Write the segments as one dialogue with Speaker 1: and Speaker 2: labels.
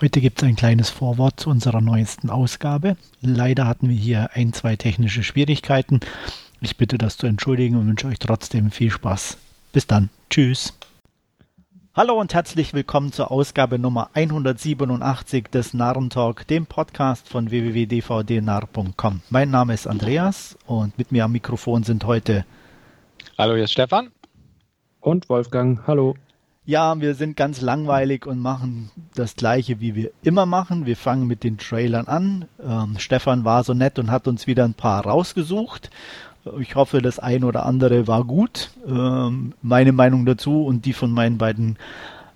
Speaker 1: Heute gibt es ein kleines Vorwort zu unserer neuesten Ausgabe. Leider hatten wir hier ein, zwei technische Schwierigkeiten. Ich bitte das zu entschuldigen und wünsche euch trotzdem viel Spaß. Bis dann. Tschüss. Hallo und herzlich willkommen zur Ausgabe Nummer 187 des Narrentalk, dem Podcast von www.dvdnarr.com. Mein Name ist Andreas und mit mir am Mikrofon sind heute.
Speaker 2: Hallo, hier ist Stefan.
Speaker 3: Und Wolfgang. Hallo.
Speaker 1: Ja, wir sind ganz langweilig und machen das gleiche, wie wir immer machen. Wir fangen mit den Trailern an. Ähm, Stefan war so nett und hat uns wieder ein paar rausgesucht. Ich hoffe, das ein oder andere war gut. Ähm, meine Meinung dazu und die von meinen beiden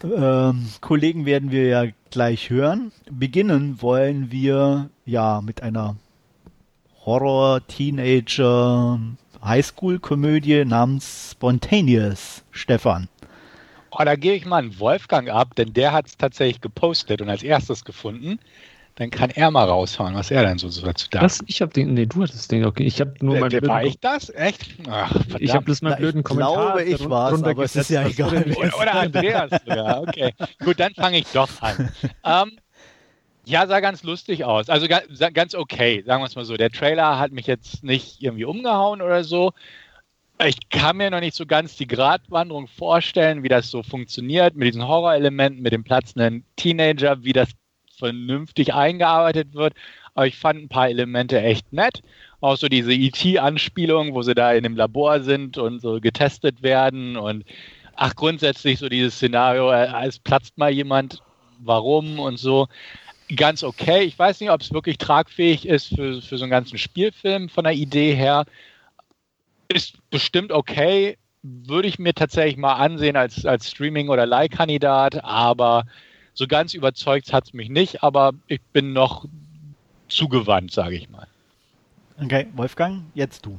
Speaker 1: ähm, Kollegen werden wir ja gleich hören. Beginnen wollen wir ja mit einer Horror-Teenager-Highschool-Komödie namens Spontaneous. Stefan.
Speaker 2: Oh, da gehe ich mal einen Wolfgang ab, denn der hat es tatsächlich gepostet und als erstes gefunden. Dann kann er mal raushauen, was er denn so dazu
Speaker 3: dachte. Was? Ich habe den, nee, du hattest den, okay. Ich habe nur
Speaker 2: mal. Der, war ich das? Echt?
Speaker 3: Ach, ich habe bloß mal blöden ich Kommentar.
Speaker 1: Ich glaube, ich war es, aber es ist ja egal.
Speaker 2: Oder, oder Andreas Ja, okay. Gut, dann fange ich doch an. ähm, ja, sah ganz lustig aus. Also ganz okay, sagen wir es mal so. Der Trailer hat mich jetzt nicht irgendwie umgehauen oder so ich kann mir noch nicht so ganz die Gratwanderung vorstellen, wie das so funktioniert mit diesen Horrorelementen, mit dem platzenden Teenager, wie das vernünftig eingearbeitet wird. Aber ich fand ein paar Elemente echt nett. Auch so diese ET-Anspielung, wo sie da in dem Labor sind und so getestet werden. Und ach, grundsätzlich so dieses Szenario, äh, es platzt mal jemand, warum und so. Ganz okay. Ich weiß nicht, ob es wirklich tragfähig ist für, für so einen ganzen Spielfilm von der Idee her ist bestimmt okay, würde ich mir tatsächlich mal ansehen als, als Streaming- oder Leihkandidat, aber so ganz überzeugt hat es mich nicht, aber ich bin noch zugewandt, sage ich mal.
Speaker 1: Okay, Wolfgang, jetzt du.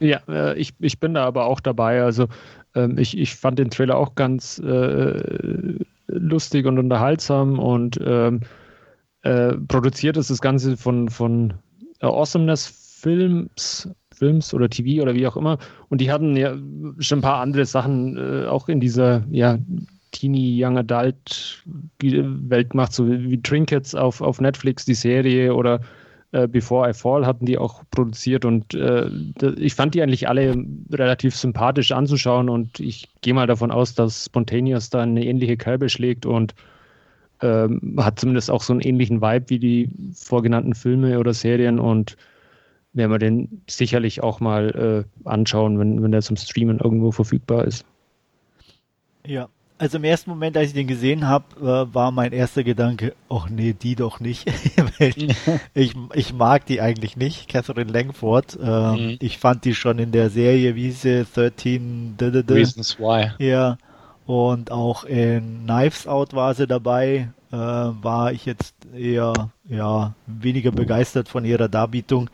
Speaker 3: Ja, äh, ich, ich bin da aber auch dabei. Also ähm, ich, ich fand den Trailer auch ganz äh, lustig und unterhaltsam und ähm, äh, produziert ist das Ganze von, von Awesomeness Films Films oder TV oder wie auch immer. Und die hatten ja schon ein paar andere Sachen äh, auch in dieser ja, Teenie Young Adult Welt gemacht, so wie Trinkets auf, auf Netflix, die Serie oder äh, Before I Fall hatten die auch produziert und äh, ich fand die eigentlich alle relativ sympathisch anzuschauen und ich gehe mal davon aus, dass Spontaneous da eine ähnliche Kerbe schlägt und ähm, hat zumindest auch so einen ähnlichen Vibe wie die vorgenannten Filme oder Serien und werden wir den sicherlich auch mal äh, anschauen, wenn, wenn der zum Streamen irgendwo verfügbar ist.
Speaker 1: Ja, also im ersten Moment, als ich den gesehen habe, äh, war mein erster Gedanke, ach nee, die doch nicht. ich, ich mag die eigentlich nicht, Catherine Langford. Ähm, mhm. Ich fand die schon in der Serie, wie sie 13
Speaker 2: Reasons Why.
Speaker 1: Ja, und auch in Knives Out war sie dabei. Äh, war ich jetzt eher ja weniger begeistert von ihrer Darbietung.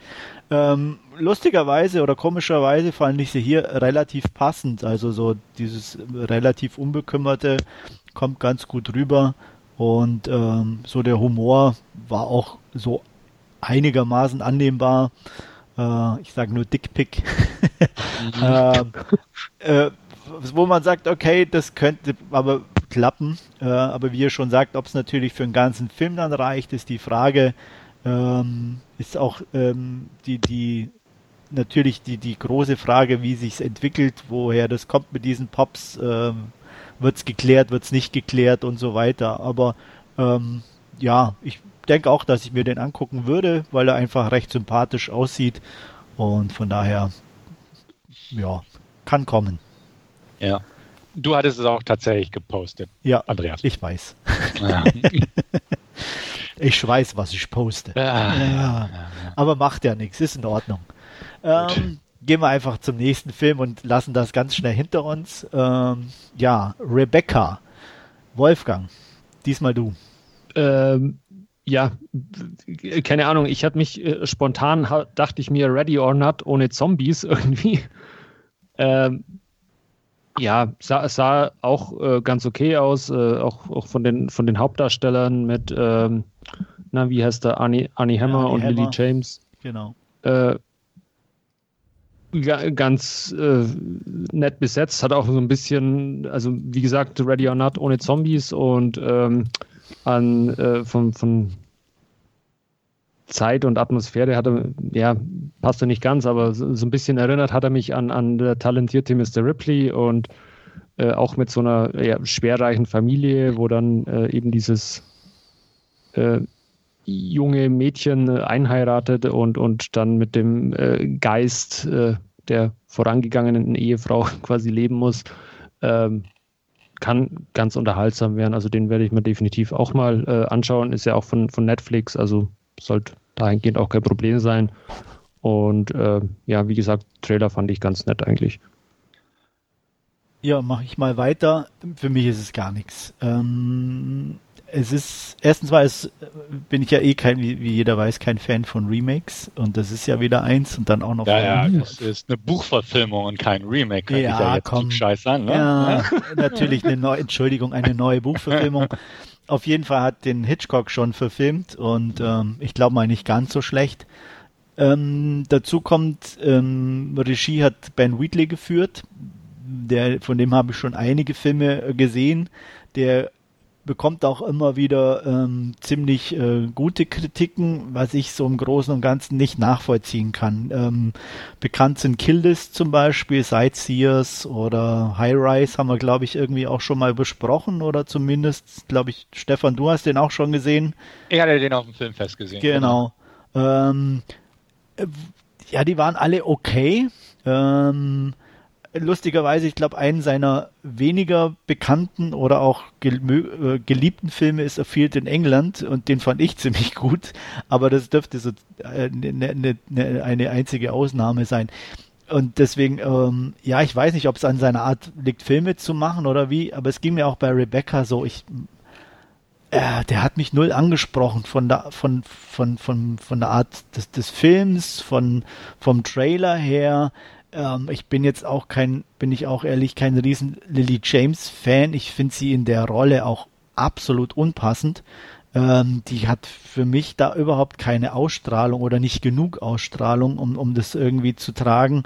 Speaker 1: Ähm, lustigerweise oder komischerweise fand ich sie hier relativ passend. Also so dieses relativ unbekümmerte kommt ganz gut rüber. Und ähm, so der Humor war auch so einigermaßen annehmbar. Äh, ich sage nur Dickpick. mhm. ähm, äh, wo man sagt, okay, das könnte aber klappen. Äh, aber wie ihr schon sagt, ob es natürlich für einen ganzen Film dann reicht, ist die Frage. Ähm, ist auch ähm, die, die natürlich die, die große Frage, wie sich entwickelt, woher das kommt mit diesen Pops, ähm, wird es geklärt, wird es nicht geklärt und so weiter. Aber ähm, ja, ich denke auch, dass ich mir den angucken würde, weil er einfach recht sympathisch aussieht und von daher, ja, kann kommen.
Speaker 2: Ja. Du hattest es auch tatsächlich gepostet.
Speaker 1: Ja, Andreas. Ich weiß. Ja. Ich weiß, was ich poste. Ja, ja. Aber macht ja nichts, ist in Ordnung. Ähm, gehen wir einfach zum nächsten Film und lassen das ganz schnell hinter uns. Ähm, ja, Rebecca. Wolfgang, diesmal du.
Speaker 3: Ähm, ja, keine Ahnung, ich hatte mich äh, spontan, dachte ich mir, Ready or Not ohne Zombies irgendwie. Ähm, ja, sah, sah auch äh, ganz okay aus, äh, auch, auch von, den, von den Hauptdarstellern mit, ähm, na, wie heißt der, Annie, Annie Hammer ja, und Hammer. Lily James.
Speaker 1: Genau.
Speaker 3: Äh, ganz äh, nett besetzt, hat auch so ein bisschen, also wie gesagt, Ready or Not ohne Zombies und ähm, an äh, von, von Zeit und Atmosphäre hat er, ja, passt ja nicht ganz, aber so, so, ein bisschen erinnert hat er mich an, an der talentierte Mr. Ripley und äh, auch mit so einer ja, schwerreichen Familie, wo dann äh, eben dieses äh, junge Mädchen äh, einheiratet und, und dann mit dem äh, Geist äh, der vorangegangenen Ehefrau quasi leben muss. Ähm, kann ganz unterhaltsam werden. Also den werde ich mir definitiv auch mal äh, anschauen. Ist ja auch von, von Netflix, also sollte dahingehend auch kein Problem sein. Und äh, ja, wie gesagt, Trailer fand ich ganz nett eigentlich.
Speaker 1: Ja, mache ich mal weiter. Für mich ist es gar nichts. Ähm, es ist, erstens war es, bin ich ja eh kein, wie, wie, jeder weiß, kein Fan von Remakes und das ist ja wieder eins und dann auch noch.
Speaker 2: Ja, ja, das ist eine Buchverfilmung und kein Remake.
Speaker 1: Ja, ja, jetzt komm. Scheiß an, ne? Ja, natürlich eine neue, Entschuldigung, eine neue Buchverfilmung. Auf jeden Fall hat den Hitchcock schon verfilmt und ähm, ich glaube mal nicht ganz so schlecht. Ähm, dazu kommt, ähm, Regie hat Ben Wheatley geführt, der, von dem habe ich schon einige Filme gesehen. Der bekommt auch immer wieder ähm, ziemlich äh, gute Kritiken, was ich so im Großen und Ganzen nicht nachvollziehen kann. Ähm, bekannt sind Killis zum Beispiel, Sightseers oder High Rise haben wir, glaube ich, irgendwie auch schon mal besprochen oder zumindest, glaube ich, Stefan, du hast den auch schon gesehen.
Speaker 2: Ich hatte den auf dem Filmfest gesehen.
Speaker 1: Genau. Ähm, äh, ja, die waren alle okay. Ähm, lustigerweise, ich glaube, einen seiner weniger bekannten oder auch äh, geliebten Filme ist A Field in England und den fand ich ziemlich gut, aber das dürfte so äh, ne, ne, ne, eine einzige Ausnahme sein. Und deswegen, ähm, ja, ich weiß nicht, ob es an seiner Art liegt, Filme zu machen oder wie, aber es ging mir auch bei Rebecca so, ich, äh, der hat mich null angesprochen von der, von, von, von, von der Art des, des Films, von, vom Trailer her, ähm, ich bin jetzt auch kein, bin ich auch ehrlich, kein riesen Lily James Fan. Ich finde sie in der Rolle auch absolut unpassend. Ähm, die hat für mich da überhaupt keine Ausstrahlung oder nicht genug Ausstrahlung, um, um das irgendwie zu tragen.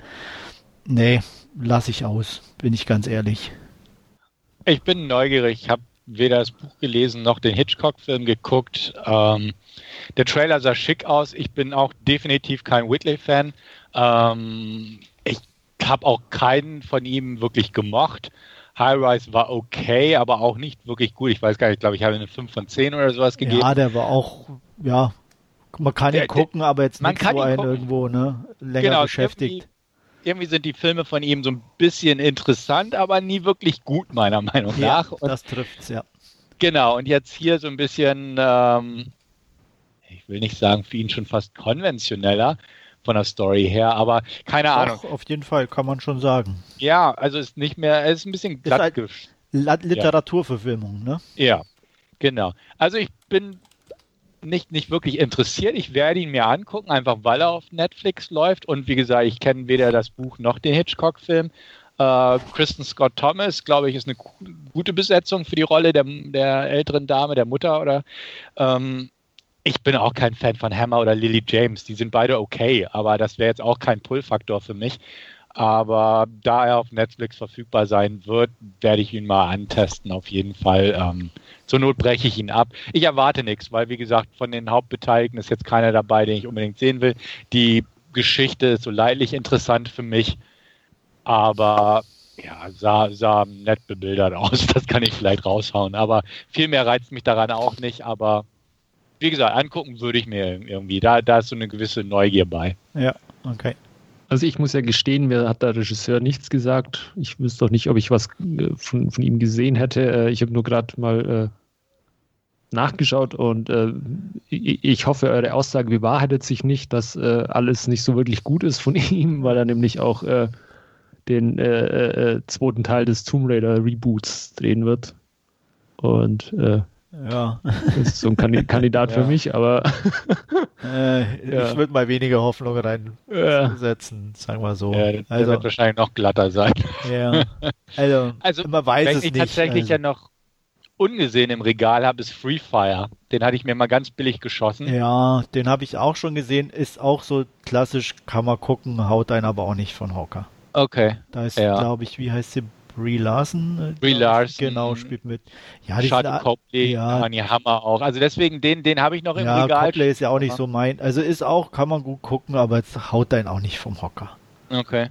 Speaker 1: Nee, lasse ich aus, bin ich ganz ehrlich.
Speaker 2: Ich bin neugierig. Ich habe weder das Buch gelesen noch den Hitchcock-Film geguckt. Ähm, der Trailer sah schick aus. Ich bin auch definitiv kein Whitley-Fan. Ähm, habe auch keinen von ihm wirklich gemocht. High Rise war okay, aber auch nicht wirklich gut. Ich weiß gar nicht, ich glaube, ich habe eine 5 von 10 oder sowas gegeben.
Speaker 1: Ja, der war auch, ja, man kann ihn gucken, der, aber jetzt nicht so einen irgendwo, ne, länger genau, beschäftigt.
Speaker 2: Irgendwie, irgendwie, sind die Filme von ihm so ein bisschen interessant, aber nie wirklich gut, meiner Meinung ja, nach.
Speaker 1: Und, das trifft's, ja.
Speaker 2: Genau, und jetzt hier so ein bisschen, ähm, ich will nicht sagen, für ihn schon fast konventioneller, von der Story her, aber keine Doch, Ahnung.
Speaker 1: Auf jeden Fall kann man schon sagen.
Speaker 2: Ja, also ist nicht mehr, es ist ein bisschen glatt
Speaker 1: ist halt Literaturverfilmung, ne?
Speaker 2: Ja, genau. Also ich bin nicht, nicht wirklich interessiert. Ich werde ihn mir angucken, einfach weil er auf Netflix läuft. Und wie gesagt, ich kenne weder das Buch noch den Hitchcock-Film. Äh, Kristen Scott Thomas, glaube ich, ist eine gute Besetzung für die Rolle der, der älteren Dame, der Mutter oder ähm, ich bin auch kein Fan von Hammer oder Lily James. Die sind beide okay, aber das wäre jetzt auch kein Pull-Faktor für mich. Aber da er auf Netflix verfügbar sein wird, werde ich ihn mal antesten, auf jeden Fall. Ähm, zur Not breche ich ihn ab. Ich erwarte nichts, weil, wie gesagt, von den Hauptbeteiligten ist jetzt keiner dabei, den ich unbedingt sehen will. Die Geschichte ist so leidlich interessant für mich, aber ja, sah, sah nett bebildert aus. Das kann ich vielleicht raushauen. Aber viel mehr reizt mich daran auch nicht. Aber wie gesagt, angucken würde ich mir irgendwie. Da, da ist so eine gewisse Neugier bei.
Speaker 1: Ja, okay.
Speaker 3: Also ich muss ja gestehen, mir hat der Regisseur nichts gesagt. Ich wüsste doch nicht, ob ich was äh, von, von ihm gesehen hätte. Äh, ich habe nur gerade mal äh, nachgeschaut und äh, ich hoffe, eure Aussage bewahrheitet sich nicht, dass äh, alles nicht so wirklich gut ist von ihm, weil er nämlich auch äh, den zweiten Teil des Tomb Raider Reboots drehen wird. Und
Speaker 1: ja.
Speaker 3: Das ist so ein Kandidat ja. für mich, aber.
Speaker 1: äh, ja. Ich würde mal weniger Hoffnung reinsetzen, ja. sagen wir so.
Speaker 2: Ja, also, wird wahrscheinlich noch glatter sein.
Speaker 1: Ja. Also,
Speaker 2: also man weiß es ich nicht. tatsächlich also. ja noch ungesehen im Regal habe, ist Free Fire. Den hatte ich mir mal ganz billig geschossen.
Speaker 1: Ja, den habe ich auch schon gesehen. Ist auch so klassisch, kann man gucken, haut einen aber auch nicht von Hocker.
Speaker 2: Okay.
Speaker 1: Da ist, glaube ich, wie heißt sie? Brie Larson. äh,
Speaker 2: Brie. Larson.
Speaker 1: Genau, spielt mit. Ja, die
Speaker 2: Charlotte Copley,
Speaker 1: ja.
Speaker 2: Honey Hammer auch. Also deswegen, den, den habe ich noch im
Speaker 1: ja,
Speaker 2: Regal.
Speaker 1: Copley ist ja auch nicht so mein. Also ist auch, kann man gut gucken, aber es haut einen auch nicht vom Hocker.
Speaker 2: Okay.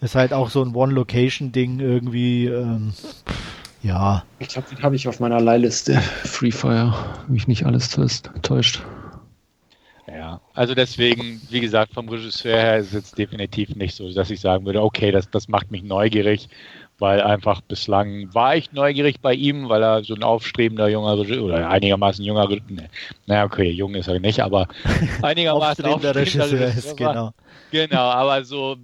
Speaker 1: Ist halt auch so ein One-Location-Ding irgendwie. Ähm, ja,
Speaker 3: Ich glaube, den habe ich auf meiner Leihliste. Free Fire, mich nicht alles täuscht. täuscht.
Speaker 2: Ja, also deswegen, wie gesagt, vom Regisseur her ist es jetzt definitiv nicht so, dass ich sagen würde, okay, das, das macht mich neugierig, weil einfach bislang war ich neugierig bei ihm, weil er so ein aufstrebender junger Regisseur oder einigermaßen junger Regisseur, ne, naja, okay, jung ist er nicht, aber einigermaßen
Speaker 1: aufstrebender Regisseur ist, genau.
Speaker 2: Genau, aber so,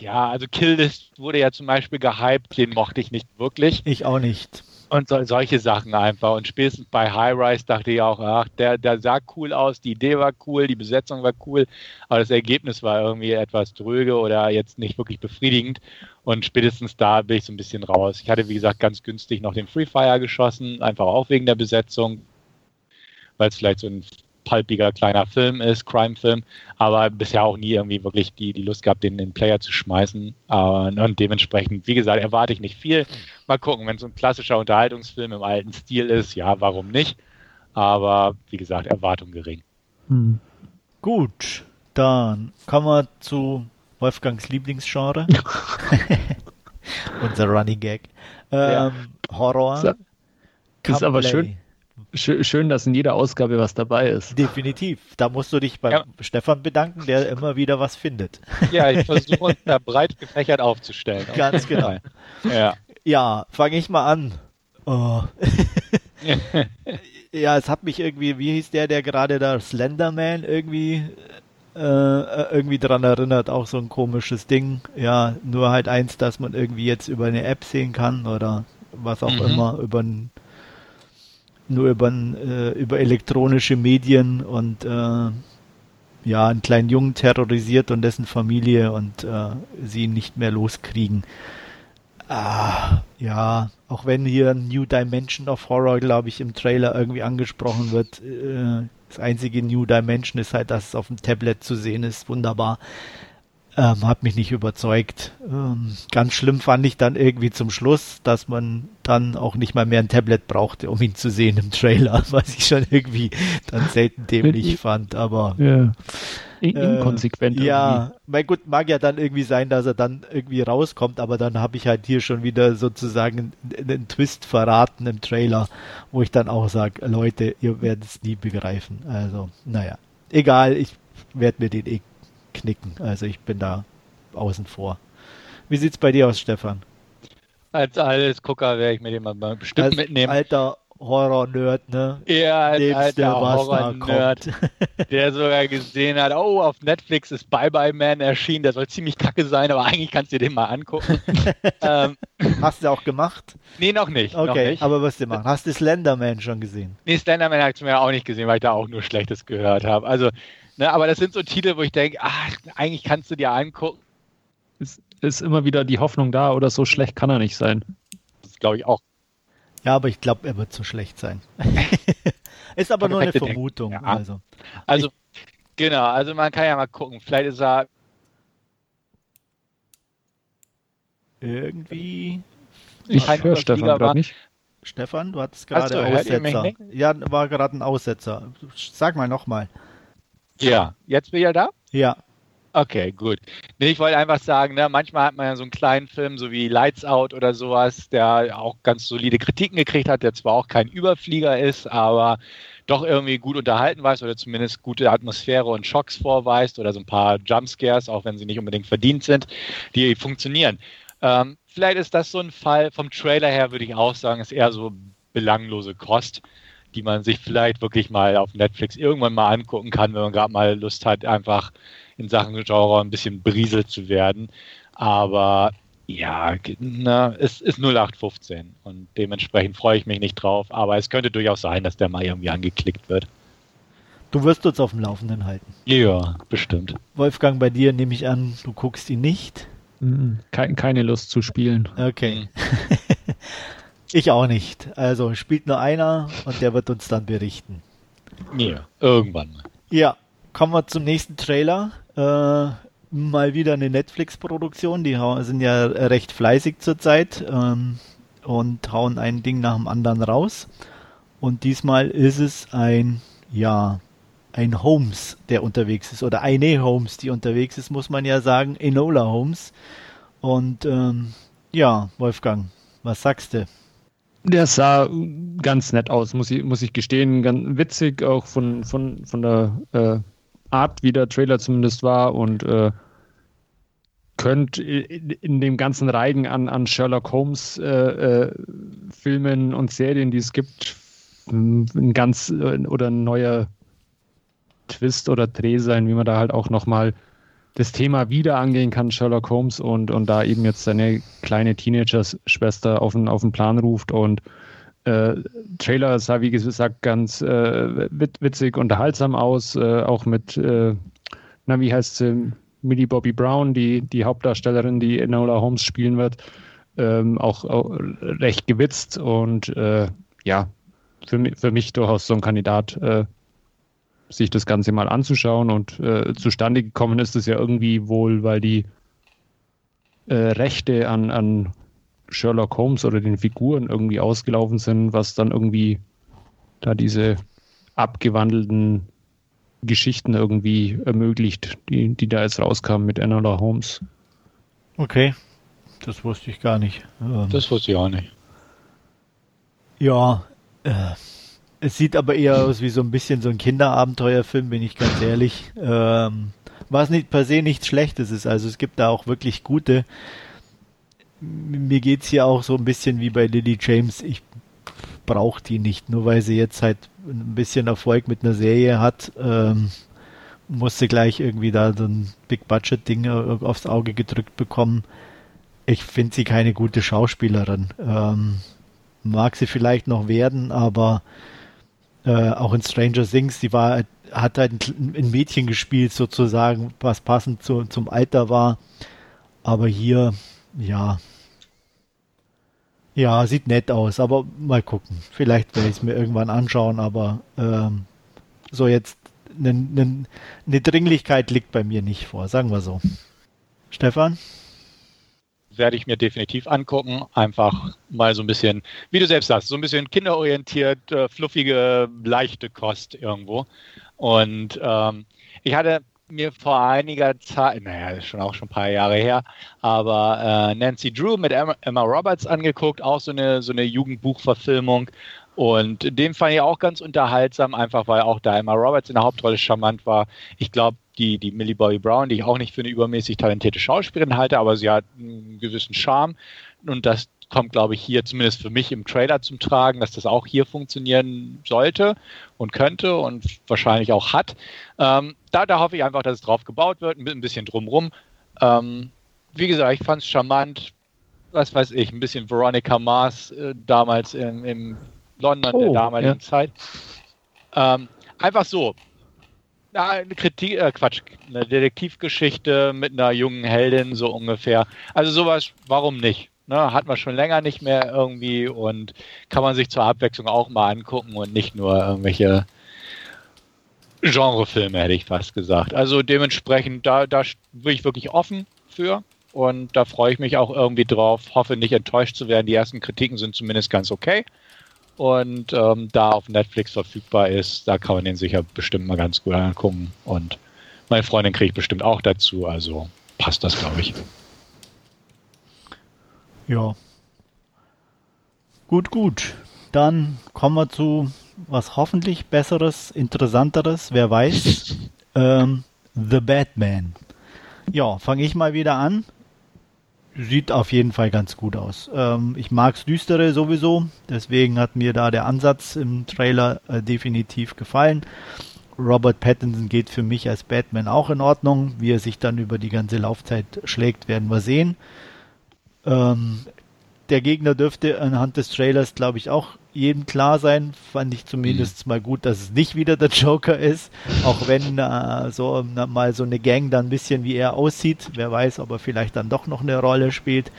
Speaker 2: ja, also Killlist wurde ja zum Beispiel gehypt, den mochte ich nicht wirklich.
Speaker 1: Ich auch nicht.
Speaker 2: Und so, solche Sachen einfach. Und spätestens bei High Rise dachte ich auch, ach, der, der sah cool aus, die Idee war cool, die Besetzung war cool, aber das Ergebnis war irgendwie etwas dröge oder jetzt nicht wirklich befriedigend. Und spätestens da bin ich so ein bisschen raus. Ich hatte, wie gesagt, ganz günstig noch den Free Fire geschossen, einfach auch wegen der Besetzung, weil es vielleicht so ein palpiger kleiner Film ist, Crime-Film, aber bisher auch nie irgendwie wirklich die, die Lust gehabt, den, den Player zu schmeißen. Äh, und dementsprechend, wie gesagt, erwarte ich nicht viel. Mal gucken, wenn es so ein klassischer Unterhaltungsfilm im alten Stil ist, ja, warum nicht? Aber wie gesagt, Erwartung gering.
Speaker 3: Hm.
Speaker 1: Gut, dann kommen wir zu Wolfgangs Lieblingsgenre. Unser Running Gag. Ähm,
Speaker 2: Ja.
Speaker 1: Horror.
Speaker 3: Das ist aber schön. Schön, dass in jeder Ausgabe was dabei ist.
Speaker 1: Definitiv. Da musst du dich beim
Speaker 2: Ja.
Speaker 1: Stefan bedanken, der immer wieder was findet.
Speaker 2: Ja, ich versuche uns da breit gefächert aufzustellen. Auf
Speaker 1: Ganz genau.
Speaker 2: Ja.
Speaker 1: Ja, fange ich mal an. Oh. ja, es hat mich irgendwie, wie hieß der, der gerade da Slenderman irgendwie äh, äh, irgendwie dran erinnert, auch so ein komisches Ding. Ja, nur halt eins, dass man irgendwie jetzt über eine App sehen kann oder was auch
Speaker 2: Mhm.
Speaker 1: immer, über ein, nur über, äh, über elektronische Medien und äh, ja, einen kleinen Jungen terrorisiert und dessen Familie und äh, sie ihn nicht mehr loskriegen. Ah, ja, auch wenn hier New Dimension of Horror, glaube ich, im Trailer irgendwie angesprochen wird. Äh, das einzige New Dimension ist halt, dass es auf dem Tablet zu sehen ist. Wunderbar. Ähm, hat mich nicht überzeugt. Ähm, ganz schlimm fand ich dann irgendwie zum Schluss, dass man dann auch nicht mal mehr ein Tablet brauchte, um ihn zu sehen im Trailer, was ich schon irgendwie dann selten dämlich fand. Aber
Speaker 3: Ja.
Speaker 1: Äh,
Speaker 3: inkonsequent.
Speaker 1: Ja, mein gut, mag ja dann irgendwie sein, dass er dann irgendwie rauskommt, aber dann habe ich halt hier schon wieder sozusagen einen, einen Twist verraten im Trailer, wo ich dann auch sage, Leute, ihr werdet es nie begreifen. Also, naja, egal, ich werde mir den eh knicken. Also ich bin da außen vor. Wie sieht's bei dir aus, Stefan?
Speaker 2: Als alles Gucker werde ich mir den mal bestimmt
Speaker 1: Als
Speaker 2: mitnehmen.
Speaker 1: alter Horror-Nerd, ne?
Speaker 2: Ja, als
Speaker 1: Lebst
Speaker 2: alter
Speaker 1: da
Speaker 2: Horror-Nerd, der sogar gesehen hat, oh, auf Netflix ist Bye Bye Man erschienen, der soll ziemlich kacke sein, aber eigentlich kannst du dir den mal angucken. ähm,
Speaker 1: Hast du auch gemacht?
Speaker 2: nee, noch nicht. noch
Speaker 1: Okay,
Speaker 2: nicht.
Speaker 1: aber was du machen? Hast du Slenderman schon gesehen?
Speaker 2: Nee, Slenderman habe ich mir auch nicht gesehen, weil ich da auch nur Schlechtes gehört habe. Also, ne, aber das sind so Titel, wo ich denke, ach, eigentlich kannst du dir angucken.
Speaker 3: Ist, ist immer wieder die Hoffnung da oder so schlecht kann er nicht sein.
Speaker 2: Das glaube ich auch.
Speaker 1: Ja, aber ich glaube, er wird zu schlecht sein. ist aber nur eine Vermutung.
Speaker 2: Ja.
Speaker 1: Also.
Speaker 2: Also, genau, also man kann ja mal gucken. Vielleicht ist er,
Speaker 1: Irgendwie.
Speaker 3: Ich höre Stefan gerade nicht.
Speaker 1: Stefan, du hattest
Speaker 2: so,
Speaker 1: gerade Aussetzer. Ja, war gerade ein Aussetzer. Sag mal nochmal.
Speaker 2: Ja, jetzt bin ich ja da?
Speaker 1: Ja,
Speaker 2: Okay, gut. Nee, ich wollte einfach sagen, ne, manchmal hat man ja so einen kleinen Film, so wie Lights Out oder sowas, der auch ganz solide Kritiken gekriegt hat, der zwar auch kein Überflieger ist, aber doch irgendwie gut unterhalten weiß oder zumindest gute Atmosphäre und Schocks vorweist oder so ein paar Jumpscares, auch wenn sie nicht unbedingt verdient sind, die funktionieren. Ähm, vielleicht ist das so ein Fall, vom Trailer her würde ich auch sagen, ist eher so belanglose Kost, die man sich vielleicht wirklich mal auf Netflix irgendwann mal angucken kann, wenn man gerade mal Lust hat, einfach in Sachen Genre ein bisschen berieselt zu werden. Aber ja, na, es ist 0815 und dementsprechend freue ich mich nicht drauf. Aber es könnte durchaus sein, dass der mal irgendwie angeklickt wird.
Speaker 1: du wirst uns auf dem Laufenden halten.
Speaker 2: Ja, bestimmt.
Speaker 1: Wolfgang, bei dir nehme ich an, du guckst ihn nicht.
Speaker 3: Mhm. Kein, keine Lust zu spielen.
Speaker 1: Okay. ich auch nicht. Also spielt nur einer und der wird uns dann berichten.
Speaker 2: Ja, irgendwann.
Speaker 1: Ja, kommen wir zum nächsten Trailer. Äh, mal wieder eine Netflix-Produktion. Die sind ja recht fleißig zurzeit ähm, und hauen ein Ding nach dem anderen raus. Und diesmal ist es ein, ja, ein Holmes, der unterwegs ist, oder eine Holmes, die unterwegs ist, muss man ja sagen, Enola Holmes. Und ähm, ja, Wolfgang, was sagst du?
Speaker 3: Der sah ganz nett aus, muss ich, muss ich gestehen. Ganz witzig, auch von, von, von der äh, Art, wie der Trailer zumindest war. Und äh, könnte in dem ganzen Reigen an, an Sherlock Holmes äh, äh, Filmen und Serien, die es gibt, ein ganz äh, oder ein neuer Twist oder Dreh sein, wie man da halt auch nochmal das Thema wieder angehen kann, Sherlock Holmes, und, und da eben jetzt seine kleine Teenager-Schwester auf den, auf den Plan ruft. Und äh, Trailer sah, wie gesagt, ganz äh, witzig, unterhaltsam aus, äh, auch mit, äh, na, wie heißt sie, Millie Bobby Brown, die, die Hauptdarstellerin, die Enola Holmes spielen wird, ähm, auch, auch, recht gewitzt. Und äh, ja, für, für mich durchaus so ein Kandidat, äh, sich das Ganze mal anzuschauen. Und äh, zustande gekommen ist es ja irgendwie wohl, weil die äh, Rechte an, an Sherlock Holmes oder den Figuren irgendwie ausgelaufen sind, was dann irgendwie da diese abgewandelten Geschichten irgendwie ermöglicht, die, die da jetzt rauskamen mit Enola Holmes.
Speaker 1: Okay, das wusste ich gar nicht.
Speaker 2: Ähm, das wusste ich auch nicht.
Speaker 1: Ja, äh, es sieht aber eher aus wie so ein bisschen so ein Kinderabenteuerfilm, bin ich ganz ehrlich. Ähm, was nicht per se nichts Schlechtes ist. Also es gibt da auch wirklich gute. Mir geht es hier auch so ein bisschen wie bei Lily James. Ich brauche die nicht, nur weil sie jetzt halt ein bisschen Erfolg mit einer Serie hat. Ähm, musste gleich irgendwie da so ein Big Budget Ding aufs Auge gedrückt bekommen. Ich finde sie keine gute Schauspielerin. Ähm, mag sie vielleicht noch werden, aber äh, auch in Stranger Things, die war, hat halt ein, ein Mädchen gespielt sozusagen, was passend zu, zum Alter war. Aber hier, ja, ja, sieht nett aus, aber mal gucken. Vielleicht werde ich es mir irgendwann anschauen, aber ähm, so jetzt eine ne, ne Dringlichkeit liegt bei mir nicht vor, sagen wir so. Stefan?
Speaker 2: Werde ich mir definitiv angucken. Einfach mal so ein bisschen, wie du selbst sagst, so ein bisschen kinderorientiert, äh, fluffige, leichte Kost irgendwo. Und ähm, ich hatte mir vor einiger Zeit, naja, schon auch schon ein paar Jahre her, aber äh, Nancy Drew mit Emma, Emma, Roberts angeguckt, auch so eine, so eine Jugendbuchverfilmung. Und den fand ich auch ganz unterhaltsam, einfach weil auch da Emma Roberts in der Hauptrolle charmant war. Ich glaube, die, die Millie Bobby Brown, die ich auch nicht für eine übermäßig talentierte Schauspielerin halte, aber sie hat einen gewissen Charme. Und das kommt, glaube ich, hier zumindest für mich im Trailer zum Tragen, dass das auch hier funktionieren sollte und könnte und wahrscheinlich auch hat. Ähm, da, da hoffe ich einfach, dass es drauf gebaut wird, ein bisschen drumrum. Ähm, wie gesagt, ich fand es charmant. Was weiß ich, ein bisschen Veronica Mars äh, damals in, in London oh, der damaligen ja. Zeit. Ähm, einfach so, eine Kritik, äh, Quatsch, eine Detektivgeschichte mit einer jungen Heldin, so ungefähr. Also sowas, warum nicht? Ne, hat man schon länger nicht mehr irgendwie und kann man sich zur Abwechslung auch mal angucken und nicht nur irgendwelche Genrefilme, hätte ich fast gesagt. Also dementsprechend, da, da bin ich wirklich offen für und da freue ich mich auch irgendwie drauf. Hoffe nicht enttäuscht zu werden. Die ersten Kritiken sind zumindest ganz okay und ähm, da auf Netflix verfügbar ist, da kann man den sicher bestimmt mal ganz gut angucken. Und meine Freundin kriegt bestimmt auch dazu, also passt das, glaube ich.
Speaker 1: Ja. Gut, gut. Dann kommen wir zu was hoffentlich Besseres, Interessanteres, wer weiß. ähm, The Batman. Ja, fange ich mal wieder an sieht auf jeden Fall ganz gut aus. Ähm, ich mag's düstere sowieso, deswegen hat mir da der Ansatz im Trailer äh, definitiv gefallen. Robert Pattinson geht für mich als Batman auch in Ordnung. Wie er sich dann über die ganze Laufzeit schlägt, werden wir sehen. Ähm, der Gegner dürfte anhand des Trailers, glaube ich, auch jedem klar sein. Fand ich zumindest mhm. mal gut, dass es nicht wieder der Joker ist. Auch wenn äh, so na, mal so eine Gang dann ein bisschen wie er aussieht. Wer weiß, ob er vielleicht dann doch noch eine Rolle spielt.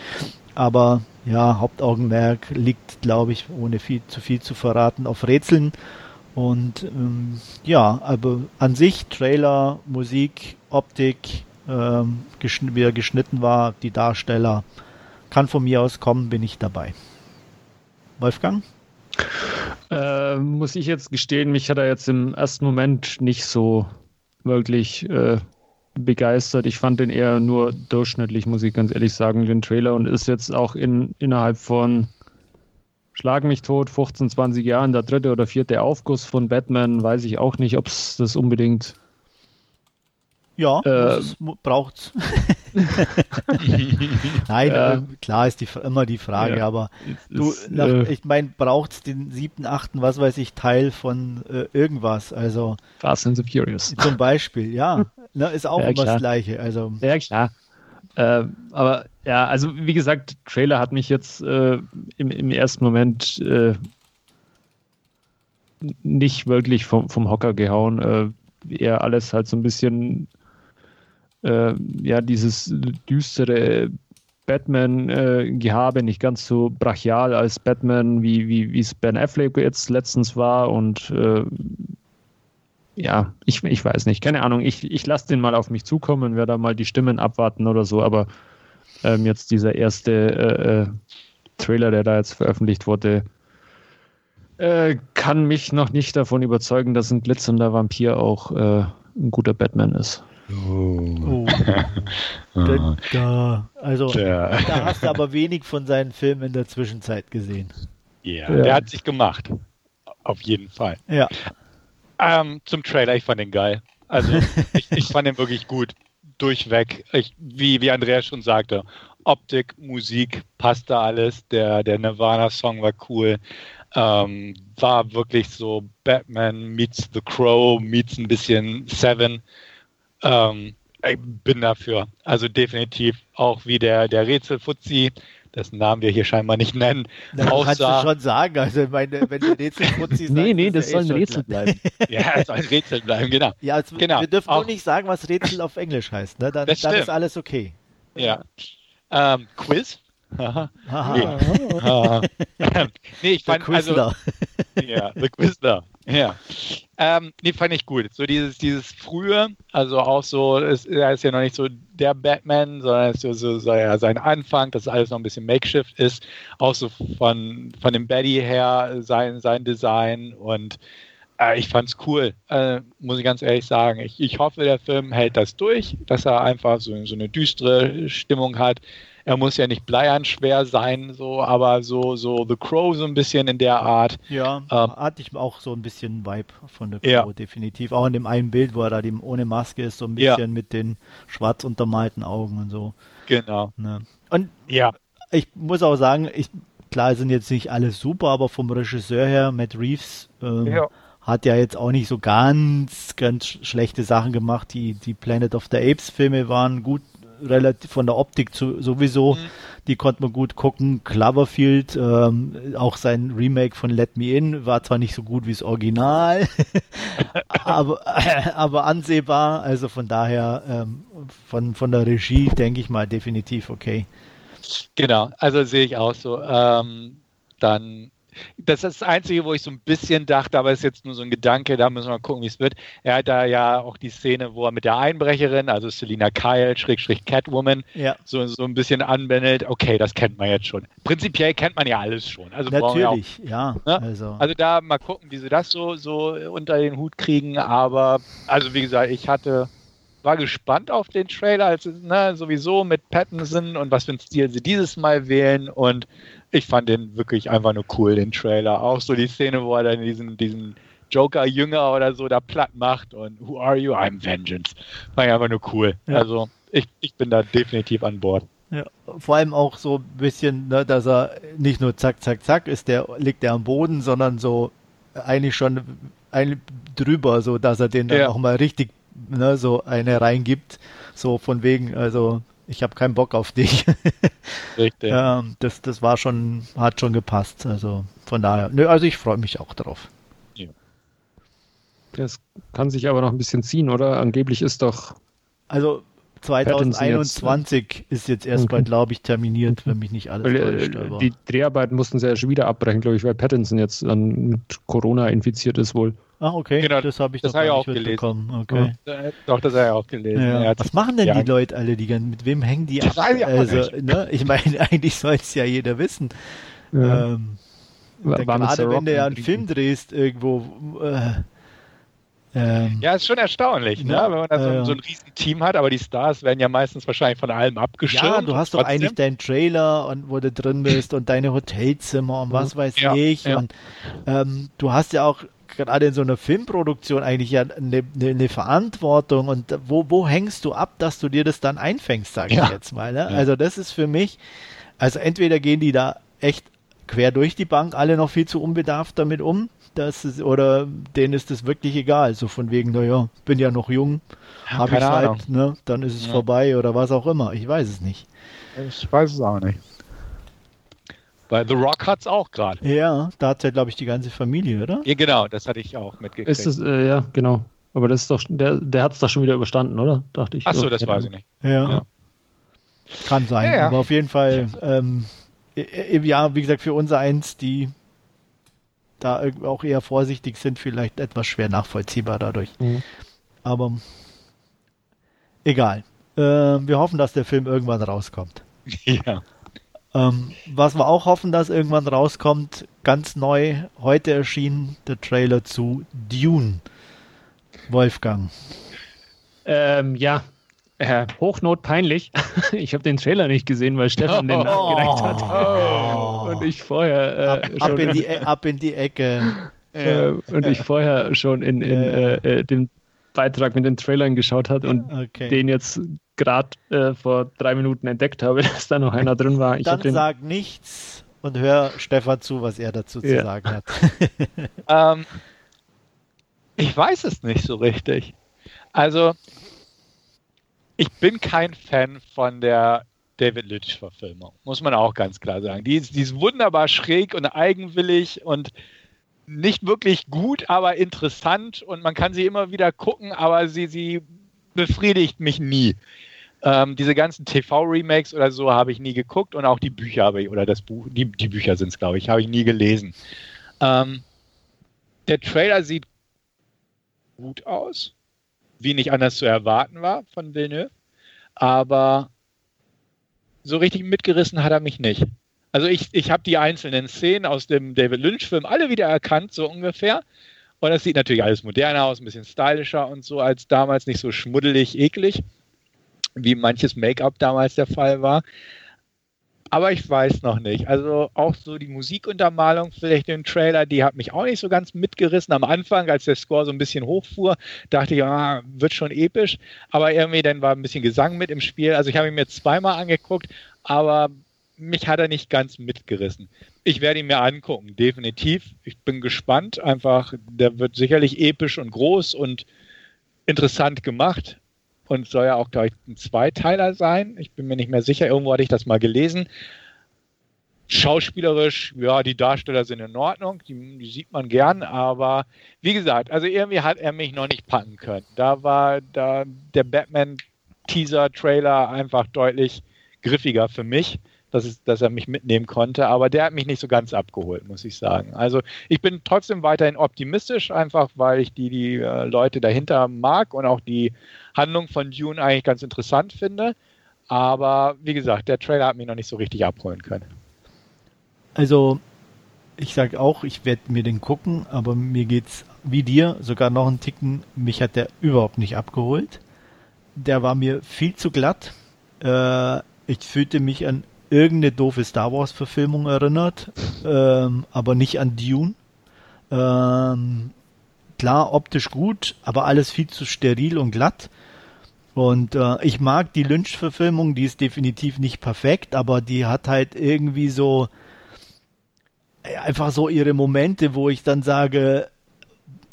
Speaker 1: Aber ja, Hauptaugenmerk liegt, glaube ich, ohne viel zu viel zu verraten, auf Rätseln. Und ähm, ja, aber an sich Trailer, Musik, Optik, ähm, geschn wie er geschnitten war, die Darsteller. Kann von mir aus kommen, bin ich dabei. Wolfgang?
Speaker 3: Äh, muss ich jetzt gestehen, mich hat er jetzt im ersten Moment nicht so wirklich äh, begeistert. Ich fand den eher nur durchschnittlich, muss ich ganz ehrlich sagen, den Trailer und ist jetzt auch in, innerhalb von Schlag mich tot, 15, 20 Jahren der dritte oder vierte Aufguss von Batman, weiß ich auch nicht, ob es das unbedingt
Speaker 1: ja, äh, braucht's. Nein, ja. äh, klar ist die, immer die Frage, ja. aber du, ist, nach, äh, ich meine, braucht's den siebten, achten, was weiß ich, Teil von äh, irgendwas, also.
Speaker 3: Fast and the Furious.
Speaker 1: Zum Beispiel, ja, ne, ist auch ja, immer das Gleiche, also.
Speaker 3: Ja, klar. Äh, aber ja, also wie gesagt, Trailer hat mich jetzt äh, im, im ersten Moment nicht wirklich vom, vom Hocker gehauen. eher alles halt so ein bisschen äh, ja, dieses düstere Batman-Gehabe, äh, nicht ganz so brachial als Batman, wie, es Ben Affleck jetzt letztens war. Und äh, ja, ich, ich weiß nicht, keine Ahnung. Ich, ich lasse den mal auf mich zukommen, werde da mal die Stimmen abwarten oder so. Aber ähm, jetzt dieser erste äh, äh Trailer, der da jetzt veröffentlicht wurde, äh, kann mich noch nicht davon überzeugen, dass ein glitzernder Vampir auch ein guter Batman ist. Oh.
Speaker 1: da, da, also, ja. da hast du aber wenig von seinen Filmen in der Zwischenzeit gesehen.
Speaker 2: Yeah, ja, der hat sich gemacht. Auf jeden Fall.
Speaker 1: Ja.
Speaker 2: Ähm, zum Trailer, ich fand den geil. Also, ich, ich fand den wirklich gut. Durchweg. Ich, wie, wie Andreas schon sagte, Optik, Musik, passte alles. Der, der Nirvana-Song war cool. Ähm, war wirklich so Batman meets The Crow, meets ein bisschen Seven. Ähm, ich bin dafür. Also definitiv auch wie der, der Rätselfuzzi, dessen Namen wir hier scheinbar nicht nennen.
Speaker 1: Das kannst du schon sagen. Also meine, wenn du Rätselfuzzi
Speaker 3: sagst, Nee, nee, das soll ein Rätsel bleiben.
Speaker 2: ja, es soll ein Rätsel bleiben, genau.
Speaker 1: Ja, also
Speaker 2: genau.
Speaker 1: wir dürfen auch, nur nicht sagen, was Rätsel auf Englisch heißt. Ne? Dann, dann ist alles okay.
Speaker 2: Ja. Ähm, Quiz? nee. nee, ich fand, also, ja, The Quizler. Ja. Ähm, nee, fand ich gut. So dieses, dieses frühe, also auch so, ist, er ist ja noch nicht so der Batman, sondern es ist so, so, so ja, sein Anfang, dass alles noch ein bisschen Makeshift ist. Auch so von, von dem Betty her, sein, sein Design und äh, ich fand's cool, äh, muss ich ganz ehrlich sagen. Ich, ich hoffe, der Film hält das durch, dass er einfach so, so eine düstere Stimmung hat er muss ja nicht bleiernschwer sein, so, aber so, so The Crow so ein bisschen in der Art.
Speaker 1: Ja, ähm, hatte ich auch so ein bisschen Vibe von The Crow, ja. definitiv. Auch in dem einen Bild, wo er da dem, ohne Maske ist, so ein bisschen ja. mit den schwarz untermalten Augen und so.
Speaker 2: Genau.
Speaker 1: Ne? Und ja. ich muss auch sagen, ich, klar sind jetzt nicht alle super, aber vom Regisseur her, Matt Reeves, ähm, ja hat ja jetzt auch nicht so ganz, ganz schlechte Sachen gemacht. Die, die Planet of the Apes Filme waren gut, relativ von der Optik zu, sowieso, mhm. die konnte man gut gucken. Cloverfield, ähm, auch sein Remake von Let Me In, war zwar nicht so gut wie das Original, aber, äh, aber ansehbar. Also von daher, ähm, von, von der Regie denke ich mal definitiv okay.
Speaker 2: Genau, also sehe ich auch so. Ähm, dann das ist das Einzige, wo ich so ein bisschen dachte, aber es ist jetzt nur so ein Gedanke, da müssen wir mal gucken, wie es wird. Er hat da ja auch die Szene, wo er mit der Einbrecherin, also Selina Kyle, Schrägstrich Catwoman, ja. so, so ein bisschen anbändelt. Okay, das kennt man jetzt schon. Prinzipiell kennt man ja alles schon. Also
Speaker 1: Natürlich,
Speaker 2: auch,
Speaker 1: ja.
Speaker 2: Ne? Also. also da mal gucken, wie sie das so, so unter den Hut kriegen. Aber, also wie gesagt, ich hatte war gespannt auf den Trailer, also ne, sowieso mit Pattinson und was für einen Stil sie dieses Mal wählen. Und ich fand den wirklich einfach nur cool, den Trailer. Auch so die Szene, wo er dann diesen, diesen Joker-Jünger oder so da platt macht und Who are you? I'm Vengeance. Fand ich einfach nur cool. Ja. Also ich, ich bin da definitiv an Bord.
Speaker 1: Ja, vor allem auch so ein bisschen, ne, dass er nicht nur zack, zack, zack ist, der liegt der am Boden, sondern so eigentlich schon ein, drüber, so dass er den dann ja. auch mal richtig ne, so eine reingibt. So von wegen, also ich habe keinen Bock auf dich. Richtig. ja, das, das war schon, hat schon gepasst. Also von daher, nö, also ich freue mich auch drauf. Ja.
Speaker 3: Das kann sich aber noch ein bisschen ziehen, oder? Angeblich ist doch.
Speaker 1: Also 2021 jetzt, ist jetzt erstmal, okay. glaube ich, terminiert, wenn mich nicht alles weil,
Speaker 3: täuscht. Die Dreharbeiten mussten sie ja schon wieder abbrechen, glaube ich, weil Pattinson jetzt dann mit Corona infiziert ist wohl.
Speaker 1: Ah, okay.
Speaker 2: Genau,
Speaker 1: das habe ich
Speaker 2: das
Speaker 1: noch
Speaker 2: hab
Speaker 1: gar
Speaker 2: ich
Speaker 1: nicht
Speaker 2: auch gelesen.
Speaker 1: mitbekommen. Okay.
Speaker 2: Äh, Doch, das habe ich auch gelesen.
Speaker 1: Ja.
Speaker 2: Hat-
Speaker 1: Was machen denn
Speaker 2: ja.
Speaker 1: die Leute alle? Die, mit wem hängen die
Speaker 2: Das
Speaker 1: ab? also, ne? Ich meine, eigentlich soll es ja jeder wissen.
Speaker 3: Ja.
Speaker 1: Ähm, gerade wenn du ja einen. Film drehst irgendwo. Äh, ähm,
Speaker 2: Ja, ist schon erstaunlich, ne?
Speaker 1: Ja,
Speaker 2: wenn man da so,
Speaker 1: äh,
Speaker 2: ein- so ein Riesenteam hat, aber die Stars werden ja meistens wahrscheinlich von allem abgeschirmt.
Speaker 1: Ja, du hast doch eigentlich deinen Trailer und wo du drin bist und deine Hotelzimmer und was weiß
Speaker 2: Ja,
Speaker 1: ich.
Speaker 2: ja.
Speaker 1: Und ähm, du hast ja auch gerade in so einer Filmproduktion eigentlich ja eine, eine, eine Verantwortung und wo, wo hängst du ab, dass du dir das dann einfängst, sage ich
Speaker 2: Ja.
Speaker 1: jetzt mal. Ne? Also das ist für mich, also entweder gehen die da echt quer durch die Bank alle noch viel zu unbedarft damit um, das ist, oder denen ist es wirklich egal, so von wegen, naja, bin ja noch jung,
Speaker 2: Ja,
Speaker 1: habe ich
Speaker 2: Ahnung.
Speaker 1: Zeit, ne? dann ist es
Speaker 2: Ja.
Speaker 1: vorbei oder was auch immer, ich weiß es nicht.
Speaker 2: Ich weiß es auch nicht. Bei The Rock hat es auch gerade.
Speaker 1: Ja, da hat ja, glaube ich, die ganze Familie, oder?
Speaker 2: Ja, genau, das hatte ich auch mitgekriegt.
Speaker 3: Ist es, äh, ja, genau. Aber das ist doch, der, der hat es doch schon wieder überstanden, oder? Dachte ich.
Speaker 2: Achso,
Speaker 3: Oder-
Speaker 2: das weiß ich nicht.
Speaker 1: Ja.
Speaker 2: Ja.
Speaker 1: Kann sein.
Speaker 2: Ja, ja.
Speaker 1: Aber auf jeden Fall, ähm, ja, wie gesagt, für uns eins, die da auch eher vorsichtig sind, vielleicht etwas schwer nachvollziehbar dadurch.
Speaker 3: Mhm.
Speaker 1: Aber egal. Ähm, wir hoffen, dass der Film irgendwann rauskommt.
Speaker 2: ja.
Speaker 1: Ähm, was wir auch hoffen, dass irgendwann rauskommt, ganz neu, heute erschien der Trailer zu Dune. Wolfgang.
Speaker 3: Ähm, ja. Äh, Hochnot peinlich. ich habe den Trailer nicht gesehen, weil Stefan den nachgereicht hat.
Speaker 1: Oh.
Speaker 3: Und ich vorher äh,
Speaker 1: Ab, ab,
Speaker 3: schon
Speaker 1: in die, E- ab in die Ecke.
Speaker 3: äh, und ich vorher schon in, in äh, äh, den Beitrag mit den Trailern geschaut hat und
Speaker 1: Okay.
Speaker 3: den jetzt gerade äh, vor drei Minuten entdeckt habe, dass da noch einer drin war. Ich
Speaker 1: Dann
Speaker 3: habe den
Speaker 1: sag nichts und hör Stefan zu, was er dazu zu
Speaker 3: Ja.
Speaker 1: sagen hat.
Speaker 2: Ähm, ich weiß es nicht so richtig. Also, ich bin kein Fan von der David Lynch-Verfilmung, muss man auch ganz klar sagen. Die ist, die ist wunderbar schräg und eigenwillig und nicht wirklich gut, aber interessant und man kann sie immer wieder gucken, aber sie, sie befriedigt mich nie. Ähm, diese ganzen TV-Remakes oder so habe ich nie geguckt und auch die Bücher habe ich, oder das Buch, die, die Bücher sind es, glaube ich, habe ich nie gelesen. Ähm, der Trailer sieht gut aus, wie nicht anders zu erwarten war von Villeneuve, aber so richtig mitgerissen hat er mich nicht. Also ich, ich habe die einzelnen Szenen aus dem David Lynch-Film alle wieder erkannt, so ungefähr. Und das sieht natürlich alles moderner aus, ein bisschen stylischer und so als damals, nicht so schmuddelig, eklig, wie manches Make-up damals der Fall war. Aber ich weiß noch nicht. Also auch so die Musikuntermalung vielleicht im Trailer, die hat mich auch nicht so ganz mitgerissen. Am Anfang, als der Score so ein bisschen hochfuhr, dachte ich, ah, wird schon episch. Aber irgendwie dann war ein bisschen Gesang mit im Spiel. Also ich habe ihn mir zweimal angeguckt, aber mich hat er nicht ganz mitgerissen. Ich werde ihn mir angucken, definitiv. Ich bin gespannt. Einfach, der wird sicherlich episch und groß und interessant gemacht und soll ja auch, glaube ich, ein Zweiteiler sein. Ich bin mir nicht mehr sicher. Irgendwo hatte ich das mal gelesen. Schauspielerisch, ja, die Darsteller sind in Ordnung, die, die sieht man gern, aber wie gesagt, also irgendwie hat er mich noch nicht packen können. Da war da der Batman-Teaser-Trailer einfach deutlich griffiger für mich, dass, es, dass er mich mitnehmen konnte, aber der hat mich nicht so ganz abgeholt, muss ich sagen. Also ich bin trotzdem weiterhin optimistisch, einfach weil ich die, die äh, Leute dahinter mag und auch die Handlung von Dune eigentlich ganz interessant finde. Aber wie gesagt, der Trailer hat mich noch nicht so richtig abholen können.
Speaker 1: Also, ich sag auch, ich werde mir den gucken, aber mir geht's wie dir, sogar noch einen Ticken, mich hat der überhaupt nicht abgeholt. Der war mir viel zu glatt. Äh, ich fühlte mich an irgendeine doofe Star Wars Verfilmung erinnert, ähm, aber nicht an Dune. Ähm, klar, optisch gut, aber alles viel zu steril und glatt. Und äh, ich mag die Lynch-Verfilmung, die ist definitiv nicht perfekt, aber die hat halt irgendwie so ja, einfach so ihre Momente, wo ich dann sage,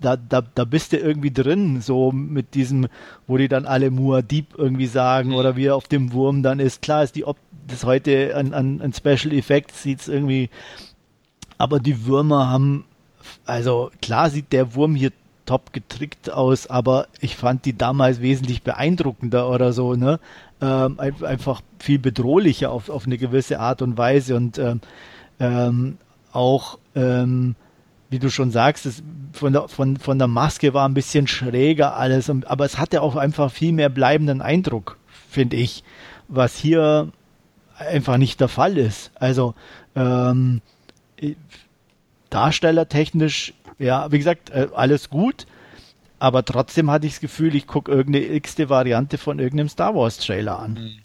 Speaker 1: da, da, da bist du irgendwie drin, so mit diesem, wo die dann alle Muad'Dib irgendwie sagen oder wie er auf dem Wurm dann ist. Klar ist die Op das heute an, an, an Special Effects sieht's irgendwie, aber die Würmer haben, also klar sieht der Wurm hier top getrickt aus, aber ich fand die damals wesentlich beeindruckender oder so, ne? Ähm, ein- einfach viel bedrohlicher auf, auf eine gewisse Art und Weise und ähm, ähm, auch ähm, wie du schon sagst, es, von, der, von, von der Maske war ein bisschen schräger alles, aber es hatte auch einfach viel mehr bleibenden Eindruck, finde ich, was hier einfach nicht der Fall ist. Also ähm, darstellertechnisch, ja, wie gesagt, äh, alles gut, aber trotzdem hatte ich das Gefühl, ich gucke irgendeine x-te Variante von irgendeinem Star Wars Trailer an.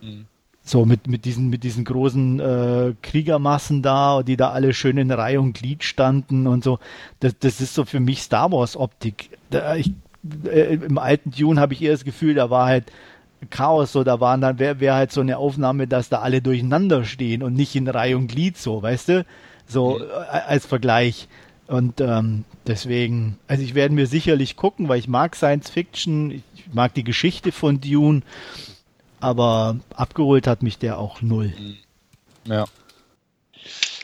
Speaker 1: Mhm. Mhm. So mit, mit diesen, mit diesen großen äh, Kriegermassen da, die da alle schön in Reihe und Glied standen und so. Das, das ist so für mich Star Wars Optik. Da, ich, äh, Im alten Dune habe ich eher das Gefühl, da war halt Chaos, so da waren dann, wäre wär halt so eine Aufnahme, dass da alle durcheinander stehen und nicht in Reihe und Glied so, weißt du? So mhm. Äh, als Vergleich. Und ähm, deswegen, also ich werde mir sicherlich gucken, weil ich mag Science Fiction, ich mag die Geschichte von Dune aber abgeholt hat mich der auch null.
Speaker 3: Ja.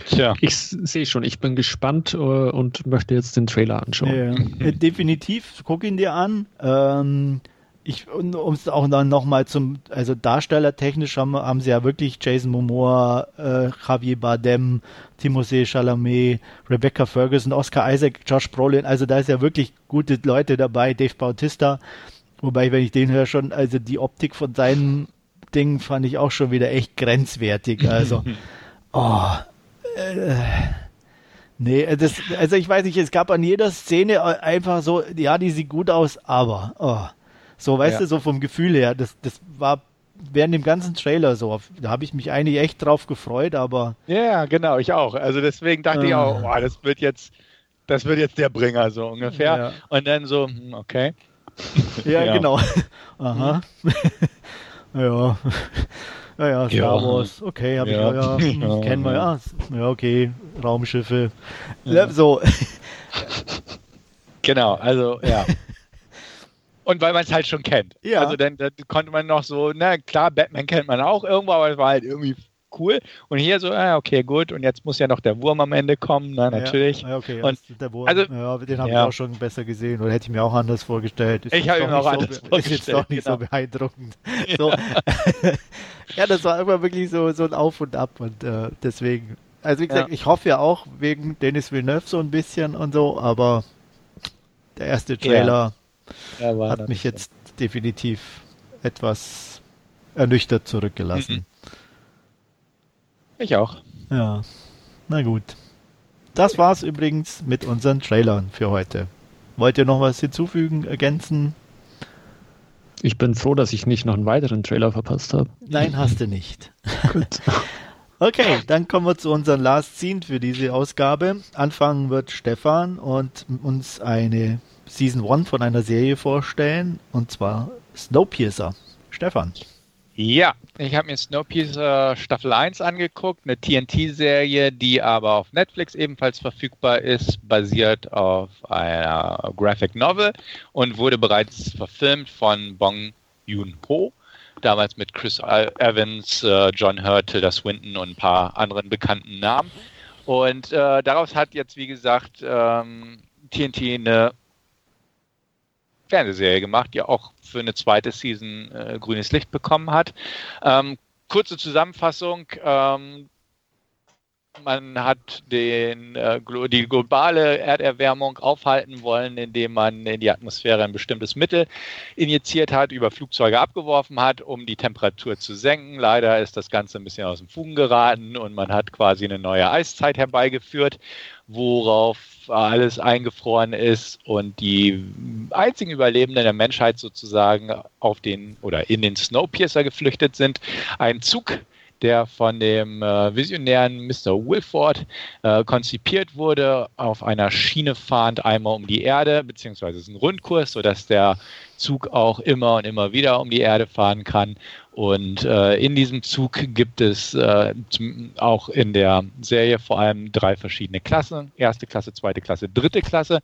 Speaker 3: Tja. Ich sehe schon, ich bin gespannt uh, und möchte jetzt den Trailer anschauen.
Speaker 1: Ja, definitiv, guck ihn dir an. Ähm, ich, um es auch dann nochmal zum, also darstellertechnisch haben, haben sie ja wirklich Jason Momoa, äh, Javier Bardem, Timothée Chalamet, Rebecca Ferguson, Oscar Isaac, Josh Brolin, also da ist ja wirklich gute Leute dabei, Dave Bautista. Wobei, wenn ich den höre, schon, also die Optik von seinen Dingen fand ich auch schon wieder echt grenzwertig. Also, oh, äh, nee, das, also ich weiß nicht, es gab an jeder Szene einfach so, ja, die sieht gut aus, aber, oh, so, weißt ja. du, so vom Gefühl her, das, das war während dem ganzen Trailer so. Da habe ich mich eigentlich echt drauf gefreut, aber.
Speaker 2: Ja, genau, ich auch. Also deswegen dachte äh, ich auch, oh, das wird jetzt, das wird jetzt der Bringer, so ungefähr. Ja. Und dann so, hm, okay.
Speaker 1: Ja, ja. genau. Aha. ja. Ja, ja, Star ja. Wars, okay, habe ja. ich, ja, ja, kennen wir, ja, ja, okay, Raumschiffe, ja. so.
Speaker 2: Genau, also, ja. Und weil man es halt schon kennt. Ja. Also dann, dann, konnte man noch so, na klar, Batman kennt man auch irgendwo, aber es war halt irgendwie cool. Und hier so, ah, okay, gut. Und jetzt muss ja noch der Wurm am Ende kommen, na, natürlich. Ja, okay, und
Speaker 1: der Wurm, also, ja, den habe ja. ich auch schon besser gesehen oder hätte ich mir auch anders vorgestellt.
Speaker 2: Ist ich habe mir auch anders
Speaker 1: so, vorgestellt. Ist jetzt doch nicht genau. so beeindruckend. So. ja, das war immer wirklich so, so ein Auf und Ab und äh, deswegen. Also wie gesagt, ich hoffe ja auch wegen Dennis Villeneuve so ein bisschen und so, aber der erste Trailer hat mich jetzt definitiv etwas ernüchtert zurückgelassen. Mhm.
Speaker 2: Ich auch.
Speaker 1: Ja, na gut. Das war's übrigens mit unseren Trailern für heute. Wollt ihr noch was hinzufügen, ergänzen?
Speaker 3: Ich bin froh, dass ich nicht noch einen weiteren Trailer verpasst habe.
Speaker 1: Nein, hast du nicht. Gut. Okay, dann kommen wir zu unserem Last Scene für diese Ausgabe. Anfangen wird Stefan und uns eine Season 1 von einer Serie vorstellen, und zwar Snowpiercer. Stefan.
Speaker 2: Ja, ich habe mir Snowpiercer Staffel 1 angeguckt, eine TNT-Serie, die aber auf Netflix ebenfalls verfügbar ist, basiert auf einer Graphic Novel und wurde bereits verfilmt von Bong Joon-ho, damals mit Chris Evans, äh, John Hurt, Tilda Swinton und ein paar anderen bekannten Namen. Und äh, daraus hat jetzt, wie gesagt, ähm, TNT eine Fernsehserie gemacht, die auch für eine zweite Season äh, grünes Licht bekommen hat. Ähm, kurze Zusammenfassung. Ähm, man hat den, äh, die globale Erderwärmung aufhalten wollen, indem man in die Atmosphäre ein bestimmtes Mittel injiziert hat, über Flugzeuge abgeworfen hat, um die Temperatur zu senken. Leider ist das Ganze ein bisschen aus dem Fugen geraten und man hat quasi eine neue Eiszeit herbeigeführt, worauf alles eingefroren ist und die einzigen Überlebenden der Menschheit sozusagen auf den oder in den Snowpiercer geflüchtet sind. Ein Zug der von dem äh, visionären Mr. Wilford äh, konzipiert wurde, auf einer Schiene fahrend einmal um die Erde, beziehungsweise es ist ein Rundkurs, sodass der Zug auch immer und immer wieder um die Erde fahren kann. Und äh, in diesem Zug gibt es äh, auch in der Serie vor allem drei verschiedene Klassen. Erste Klasse, zweite Klasse, dritte Klasse.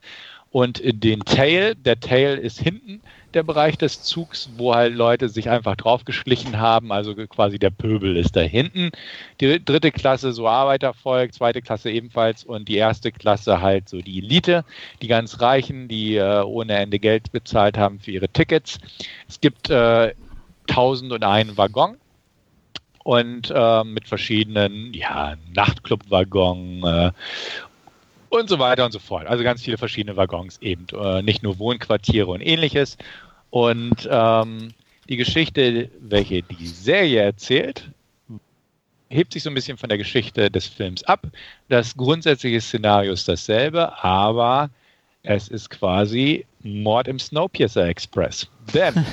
Speaker 2: Und den Tail, der Tail ist hinten der Bereich des Zugs, wo halt Leute sich einfach draufgeschlichen haben. Also quasi der Pöbel ist da hinten. Die dritte Klasse so Arbeitervolk, zweite Klasse ebenfalls und die erste Klasse halt so die Elite, die ganz Reichen, die äh, ohne Ende Geld bezahlt haben für ihre Tickets. Es gibt äh, 1001 Waggon und äh, mit verschiedenen ja, Nachtclub-Waggon äh, und so weiter und so fort. Also ganz viele verschiedene Waggons eben, äh, nicht nur Wohnquartiere und ähnliches. Und ähm, die Geschichte, welche die Serie erzählt, hebt sich so ein bisschen von der Geschichte des Films ab. Das grundsätzliche Szenario ist dasselbe, aber es ist quasi Mord im Snowpiercer Express. Denn,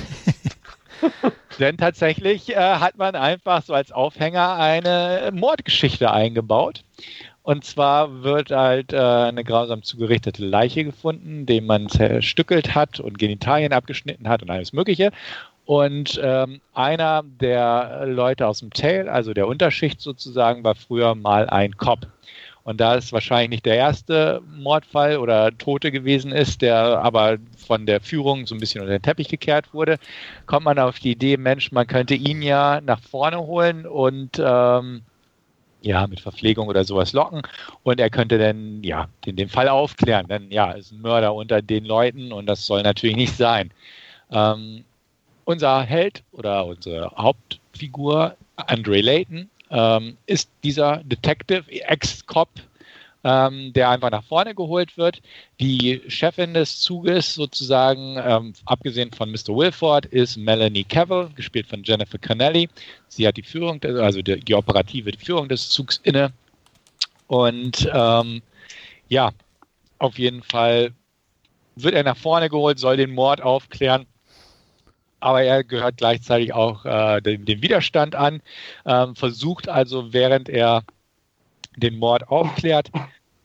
Speaker 2: denn tatsächlich äh, hat man einfach so als Aufhänger eine Mordgeschichte eingebaut. Und zwar wird halt äh, eine grausam zugerichtete Leiche gefunden, den man zerstückelt hat und Genitalien abgeschnitten hat und alles Mögliche. Und ähm, einer der Leute aus dem Tail, also der Unterschicht sozusagen, war früher mal ein Cop. Und da es wahrscheinlich nicht der erste Mordfall oder Tote gewesen ist, der aber von der Führung so ein bisschen unter den Teppich gekehrt wurde, kommt man auf die Idee, Mensch, man könnte ihn ja nach vorne holen und ähm, ja, mit Verpflegung oder sowas locken und er könnte dann, ja, den, den Fall aufklären. Denn ja, ist ein Mörder unter den Leuten und das soll natürlich nicht sein. Ähm, unser Held oder unsere Hauptfigur, Andre Layton, ähm, ist dieser Detective, Ex-Cop, ähm, der einfach nach vorne geholt wird. Die Chefin des Zuges sozusagen, ähm, abgesehen von Mr. Wilford, ist Melanie Cavill, gespielt von Jennifer Connelly. Sie hat die Führung, also die, die operative Führung des Zugs inne. Und ähm, ja, auf jeden Fall wird er nach vorne geholt, soll den Mord aufklären aber er gehört gleichzeitig auch äh, dem, dem, Widerstand an, ähm, versucht also, während er den Mord aufklärt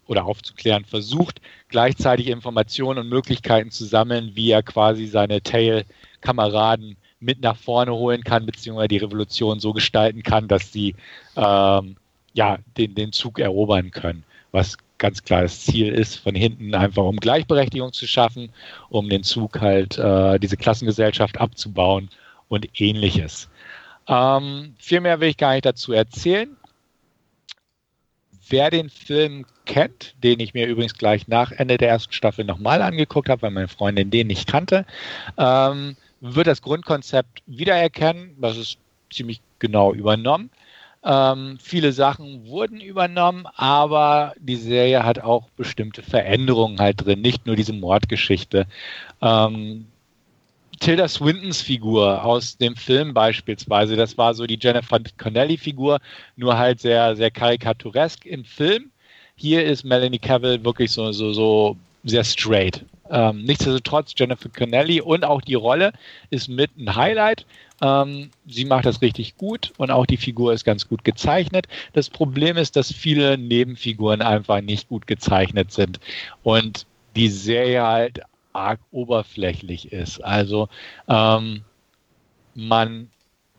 Speaker 2: oder aufzuklären versucht, gleichzeitig Informationen und Möglichkeiten zu sammeln, wie er quasi seine Tail-Kameraden mit nach vorne holen kann, beziehungsweise die Revolution so gestalten kann, dass sie ähm, ja, den, den Zug erobern können, was ganz klar das Ziel ist, von hinten einfach um Gleichberechtigung zu schaffen, um den Zug halt, äh, diese Klassengesellschaft abzubauen und ähnliches. Ähm, viel mehr will ich gar nicht dazu erzählen. Wer den Film kennt, den ich mir übrigens gleich nach Ende der ersten Staffel nochmal angeguckt habe, weil meine Freundin den nicht kannte, ähm, wird das Grundkonzept wiedererkennen. Das ist ziemlich genau übernommen. Ähm, viele Sachen wurden übernommen, aber die Serie hat auch bestimmte Veränderungen halt drin, nicht nur diese Mordgeschichte. Ähm, Tilda Swintons Figur aus dem Film beispielsweise, das war so die Jennifer Connelly-Figur, nur halt sehr, sehr karikaturesk im Film. Hier ist Melanie Cavill wirklich so, so, so sehr straight. Ähm, nichtsdestotrotz, Jennifer Connelly und auch die Rolle ist mit ein Highlight. Ähm, sie macht das richtig gut und auch die Figur ist ganz gut gezeichnet. Das Problem ist, dass viele Nebenfiguren einfach nicht gut gezeichnet sind und die Serie halt arg oberflächlich ist. Also ähm, man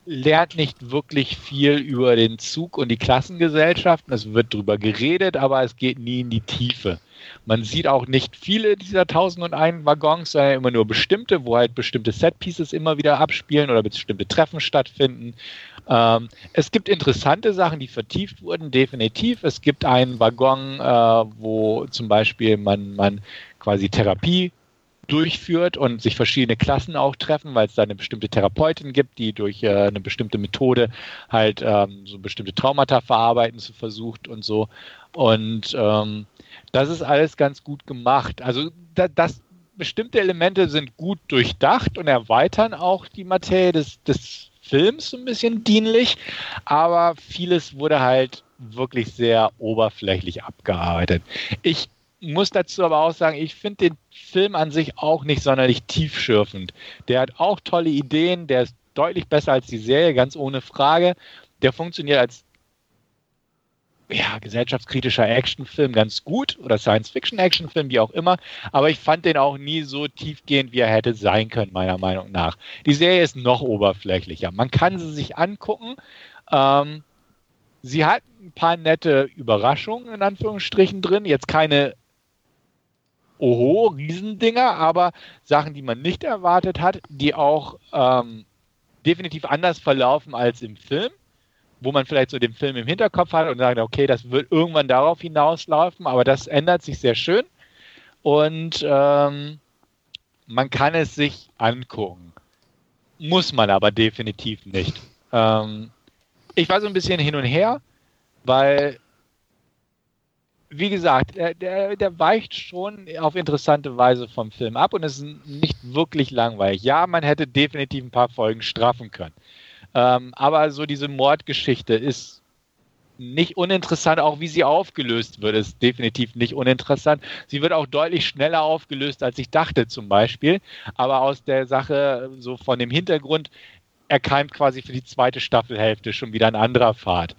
Speaker 2: lernt nicht wirklich viel über den Zug und die Klassengesellschaften. Es wird drüber geredet, aber es geht nie in die Tiefe. Man sieht auch nicht viele dieser 1001 Waggons, sondern immer nur bestimmte, wo halt bestimmte Setpieces immer wieder abspielen oder bestimmte Treffen stattfinden. Ähm, es gibt interessante Sachen, die vertieft wurden, definitiv. Es gibt einen Waggon, äh, wo zum Beispiel man, man quasi Therapie durchführt und sich verschiedene Klassen auch treffen, weil es da eine bestimmte Therapeutin gibt, die durch äh, eine bestimmte Methode halt ähm, so bestimmte Traumata verarbeiten zu versucht und so. Und ähm, das ist alles ganz gut gemacht. Also da, das bestimmte Elemente sind gut durchdacht und erweitern auch die Materie des, des Films so ein bisschen dienlich, aber vieles wurde halt wirklich sehr oberflächlich abgearbeitet. Ich muss dazu aber auch sagen, ich finde den Film an sich auch nicht sonderlich tiefschürfend. Der hat auch tolle Ideen, der ist deutlich besser als die Serie, ganz ohne Frage. Der funktioniert als ja, gesellschaftskritischer Actionfilm ganz gut oder Science-Fiction-Actionfilm, wie auch immer, aber ich fand den auch nie so tiefgehend, wie er hätte sein können, meiner Meinung nach. Die Serie ist noch oberflächlicher. Man kann sie sich angucken. Ähm, sie hat ein paar nette Überraschungen in Anführungsstrichen drin. Jetzt keine Oho, Riesendinger, aber Sachen, die man nicht erwartet hat, die auch ähm, definitiv anders verlaufen als im Film wo man vielleicht so den Film im Hinterkopf hat und sagt, okay, das wird irgendwann darauf hinauslaufen, aber das ändert sich sehr schön und ähm, man kann es sich angucken. Muss man aber definitiv nicht. Ähm, ich war so ein bisschen hin und her, weil wie gesagt, der, der, der, weicht schon auf interessante Weise vom Film ab und ist nicht wirklich langweilig. Ja, man hätte definitiv ein paar Folgen straffen können. Ähm, aber so diese Mordgeschichte ist nicht uninteressant, auch wie sie aufgelöst wird, ist definitiv nicht uninteressant. Sie wird auch deutlich schneller aufgelöst, als ich dachte zum Beispiel. Aber aus der Sache, so von dem Hintergrund, erkeimt quasi für die zweite Staffelhälfte schon wieder ein anderer Pfad.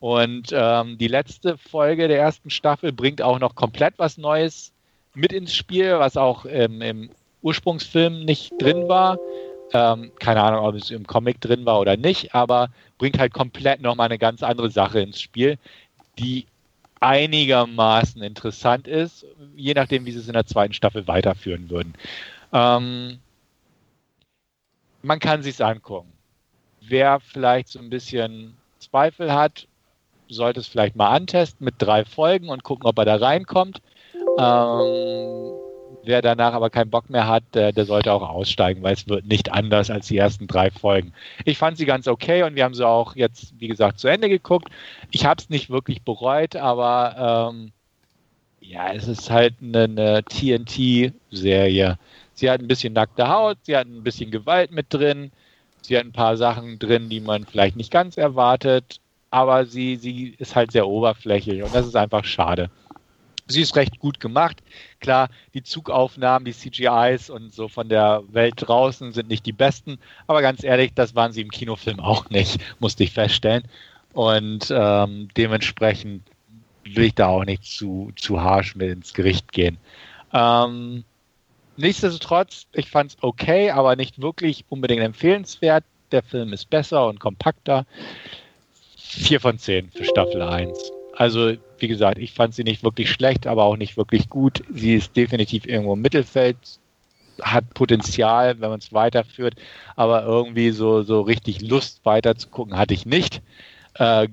Speaker 2: Und ähm, die letzte Folge der ersten Staffel bringt auch noch komplett was Neues mit ins Spiel, was auch ähm, im Ursprungsfilm nicht drin war. Ähm, keine Ahnung, ob es im Comic drin war oder nicht, aber bringt halt komplett nochmal eine ganz andere Sache ins Spiel, die einigermaßen interessant ist, je nachdem, wie sie es in der zweiten Staffel weiterführen würden. Ähm, man kann sich angucken. Wer vielleicht so ein bisschen Zweifel hat, sollte es vielleicht mal antesten mit drei Folgen und gucken, ob er da reinkommt. Ähm, wer danach aber keinen Bock mehr hat, der, der, sollte auch aussteigen, weil es wird nicht anders als die ersten drei Folgen. Ich fand sie ganz okay und wir haben sie auch jetzt, wie gesagt, zu Ende geguckt. Ich habe es nicht wirklich bereut, aber ähm, ja, es ist halt eine, eine TNT-Serie. Sie hat ein bisschen nackte Haut, sie hat ein bisschen Gewalt mit drin, sie hat ein paar Sachen drin, die man vielleicht nicht ganz erwartet, aber sie, sie ist halt sehr oberflächlich und das ist einfach schade. Sie ist recht gut gemacht. Klar, die Zugaufnahmen, die CGIs und so von der Welt draußen sind nicht die besten, aber ganz ehrlich, das waren sie im Kinofilm auch nicht, musste ich feststellen. Und ähm, dementsprechend will ich da auch nicht zu, zu harsch mit ins Gericht gehen. Ähm, nichtsdestotrotz, ich fand es okay, aber nicht wirklich unbedingt empfehlenswert. Der Film ist besser und kompakter. 4 von 10 für Staffel 1. Also, wie gesagt, ich fand sie nicht wirklich schlecht, aber auch nicht wirklich gut. Sie ist definitiv irgendwo im Mittelfeld, hat Potenzial, wenn man es weiterführt, aber irgendwie so, so richtig Lust weiter zu gucken hatte ich nicht. Äh,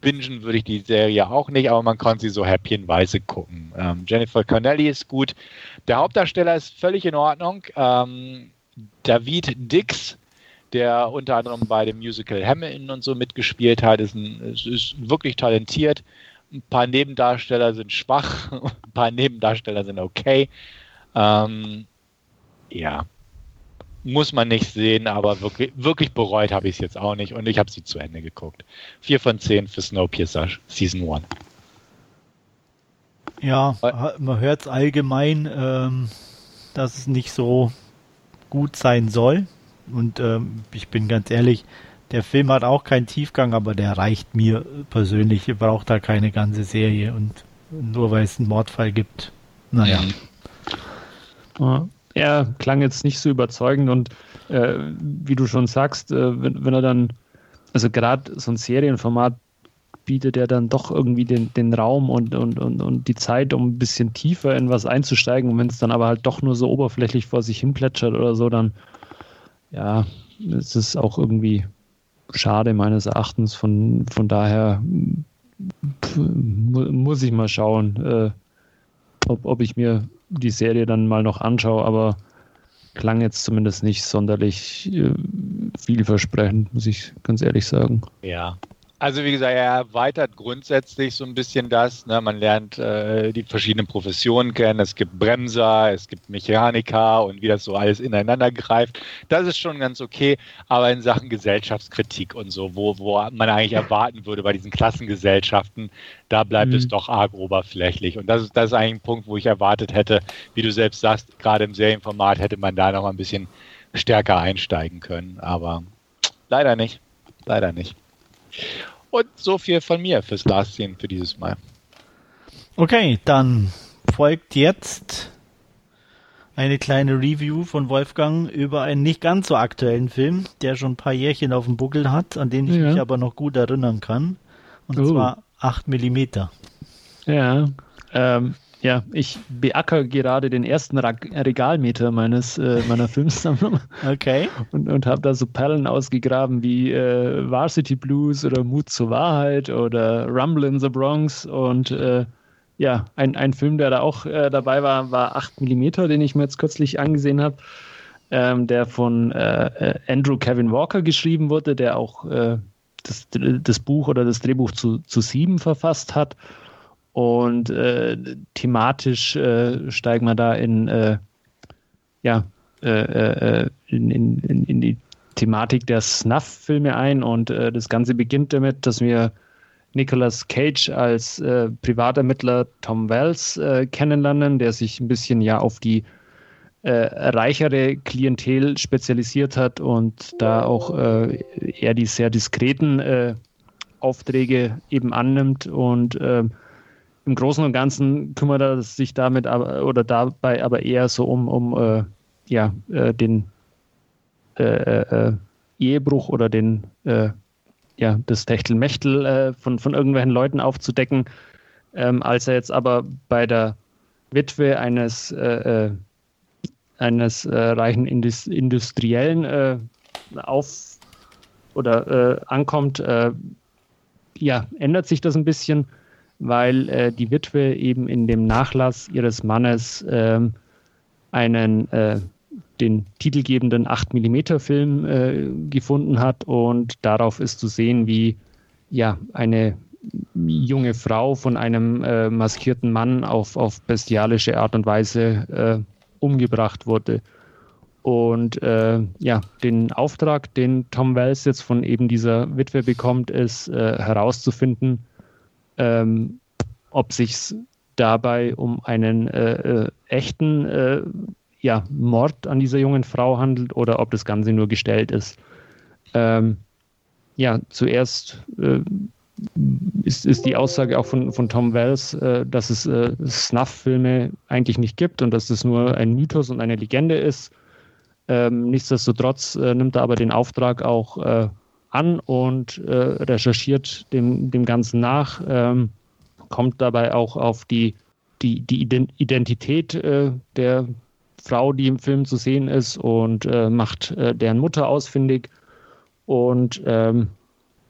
Speaker 2: bingen würde ich die Serie auch nicht, aber man konnte sie so häppchenweise gucken. Ähm, Jennifer Connelly ist gut. Der Hauptdarsteller ist völlig in Ordnung. Ähm, David Dix der unter anderem bei dem Musical Hamilton und so mitgespielt hat, ist, ein, ist, wirklich talentiert. Ein paar Nebendarsteller sind schwach, ein paar Nebendarsteller sind okay. Ähm, ja, muss man nicht sehen, aber wirklich, wirklich bereut habe ich es jetzt auch nicht und ich habe sie zu Ende geguckt. Vier von zehn für Snowpiercer Season 1.
Speaker 1: Ja, man hört es allgemein, ähm, dass es nicht so gut sein soll. Und ähm, ich bin ganz ehrlich, der Film hat auch keinen Tiefgang, aber der reicht mir persönlich. Ich brauche da keine ganze Serie und nur weil es einen Mordfall gibt. Naja.
Speaker 3: Ja. Er klang jetzt nicht so überzeugend und äh, wie du schon sagst, äh, wenn, wenn er dann, also gerade so ein Serienformat bietet er dann doch irgendwie den, den Raum und, und, und, und die Zeit, um ein bisschen tiefer in was einzusteigen. Und wenn es dann aber halt doch nur so oberflächlich vor sich hin plätschert oder so, dann ja, es ist auch irgendwie schade meines Erachtens. Von, von daher muss ich mal schauen, äh, ob, ob ich mir die Serie dann mal noch anschaue, aber klang jetzt zumindest nicht sonderlich äh, vielversprechend, muss ich ganz ehrlich sagen.
Speaker 2: Ja, also wie gesagt, er erweitert grundsätzlich so ein bisschen das. Ne? Man lernt äh, die verschiedenen Professionen kennen. Es gibt Bremser, es gibt Mechaniker und wie das so alles ineinander greift. Das ist schon ganz okay. Aber in Sachen Gesellschaftskritik und so, wo, wo man eigentlich erwarten würde bei diesen Klassengesellschaften, da bleibt mhm. es doch arg oberflächlich. Und das ist, das ist eigentlich ein Punkt, wo ich erwartet hätte, wie du selbst sagst, gerade im Serienformat hätte man da noch ein bisschen stärker einsteigen können. Aber leider nicht. Leider nicht. Und so viel von mir fürs Last Scene für dieses Mal.
Speaker 1: Okay, dann folgt jetzt eine kleine Review von Wolfgang über einen nicht ganz so aktuellen Film, der schon ein paar Jährchen auf dem Buckel hat, an den ich ja. mich aber noch gut erinnern kann. Und oh. zwar 8 mm.
Speaker 3: Ja, ähm, ja, ich beacker gerade den ersten Regalmeter meines äh, meiner Filmsammlung.
Speaker 1: Okay.
Speaker 3: Und, und habe da so Perlen ausgegraben wie äh, Varsity Blues oder Mut zur Wahrheit oder Rumble in the Bronx. Und äh, ja, ein, ein Film, der da auch äh, dabei war, war 8 mm, den ich mir jetzt kürzlich angesehen habe. Ähm, der von äh, äh, Andrew Kevin Walker geschrieben wurde, der auch das, das Buch oder das Drehbuch zu, zu Sieben verfasst hat. Und äh, thematisch äh, steigen wir da in, äh, ja, äh, äh, in, in, in, die Thematik der Snuff-Filme ein. Und äh, das Ganze beginnt damit, dass wir Nicolas Cage als äh, Privatermittler Tom Wells äh, kennenlernen, der sich ein bisschen ja auf die äh, reichere Klientel spezialisiert hat und da auch äh, eher die sehr diskreten äh, Aufträge eben annimmt und ähm, im Großen und Ganzen kümmert er sich damit aber, oder dabei aber eher so um, um äh, ja, den Ehebruch oder den ja, das Techtelmechtel äh, von, von irgendwelchen Leuten aufzudecken, ähm, als er jetzt aber bei der Witwe eines, äh, äh eines äh, reichen Indus Industriellen äh, auf oder äh, ankommt, ja, ändert sich das ein bisschen, weil die Witwe eben in dem Nachlass ihres Mannes ähm, einen den titelgebenden 8mm Film äh, gefunden hat und darauf ist zu sehen, wie ja eine junge Frau von einem äh, maskierten Mann auf, auf bestialische Art und Weise äh, umgebracht wurde. Und äh, ja, den Auftrag, den Tom Wells jetzt von eben dieser Witwe bekommt, ist äh, herauszufinden, ähm, ob sich dabei um einen äh, echten ja, Mord an dieser jungen Frau handelt oder ob das Ganze nur gestellt ist. Ähm, ja, zuerst äh, ist, ist die Aussage auch von, von Tom Wells, äh, dass es äh, Snuff-Filme eigentlich nicht gibt und dass es nur ein Mythos und eine Legende ist. Ähm, nichtsdestotrotz äh, nimmt er aber den Auftrag auch äh, an und äh, recherchiert dem, dem Ganzen nach, ähm, kommt dabei auch auf die, die, die Identität der Frau, die im Film zu sehen ist und äh, macht äh, deren Mutter ausfindig und ähm,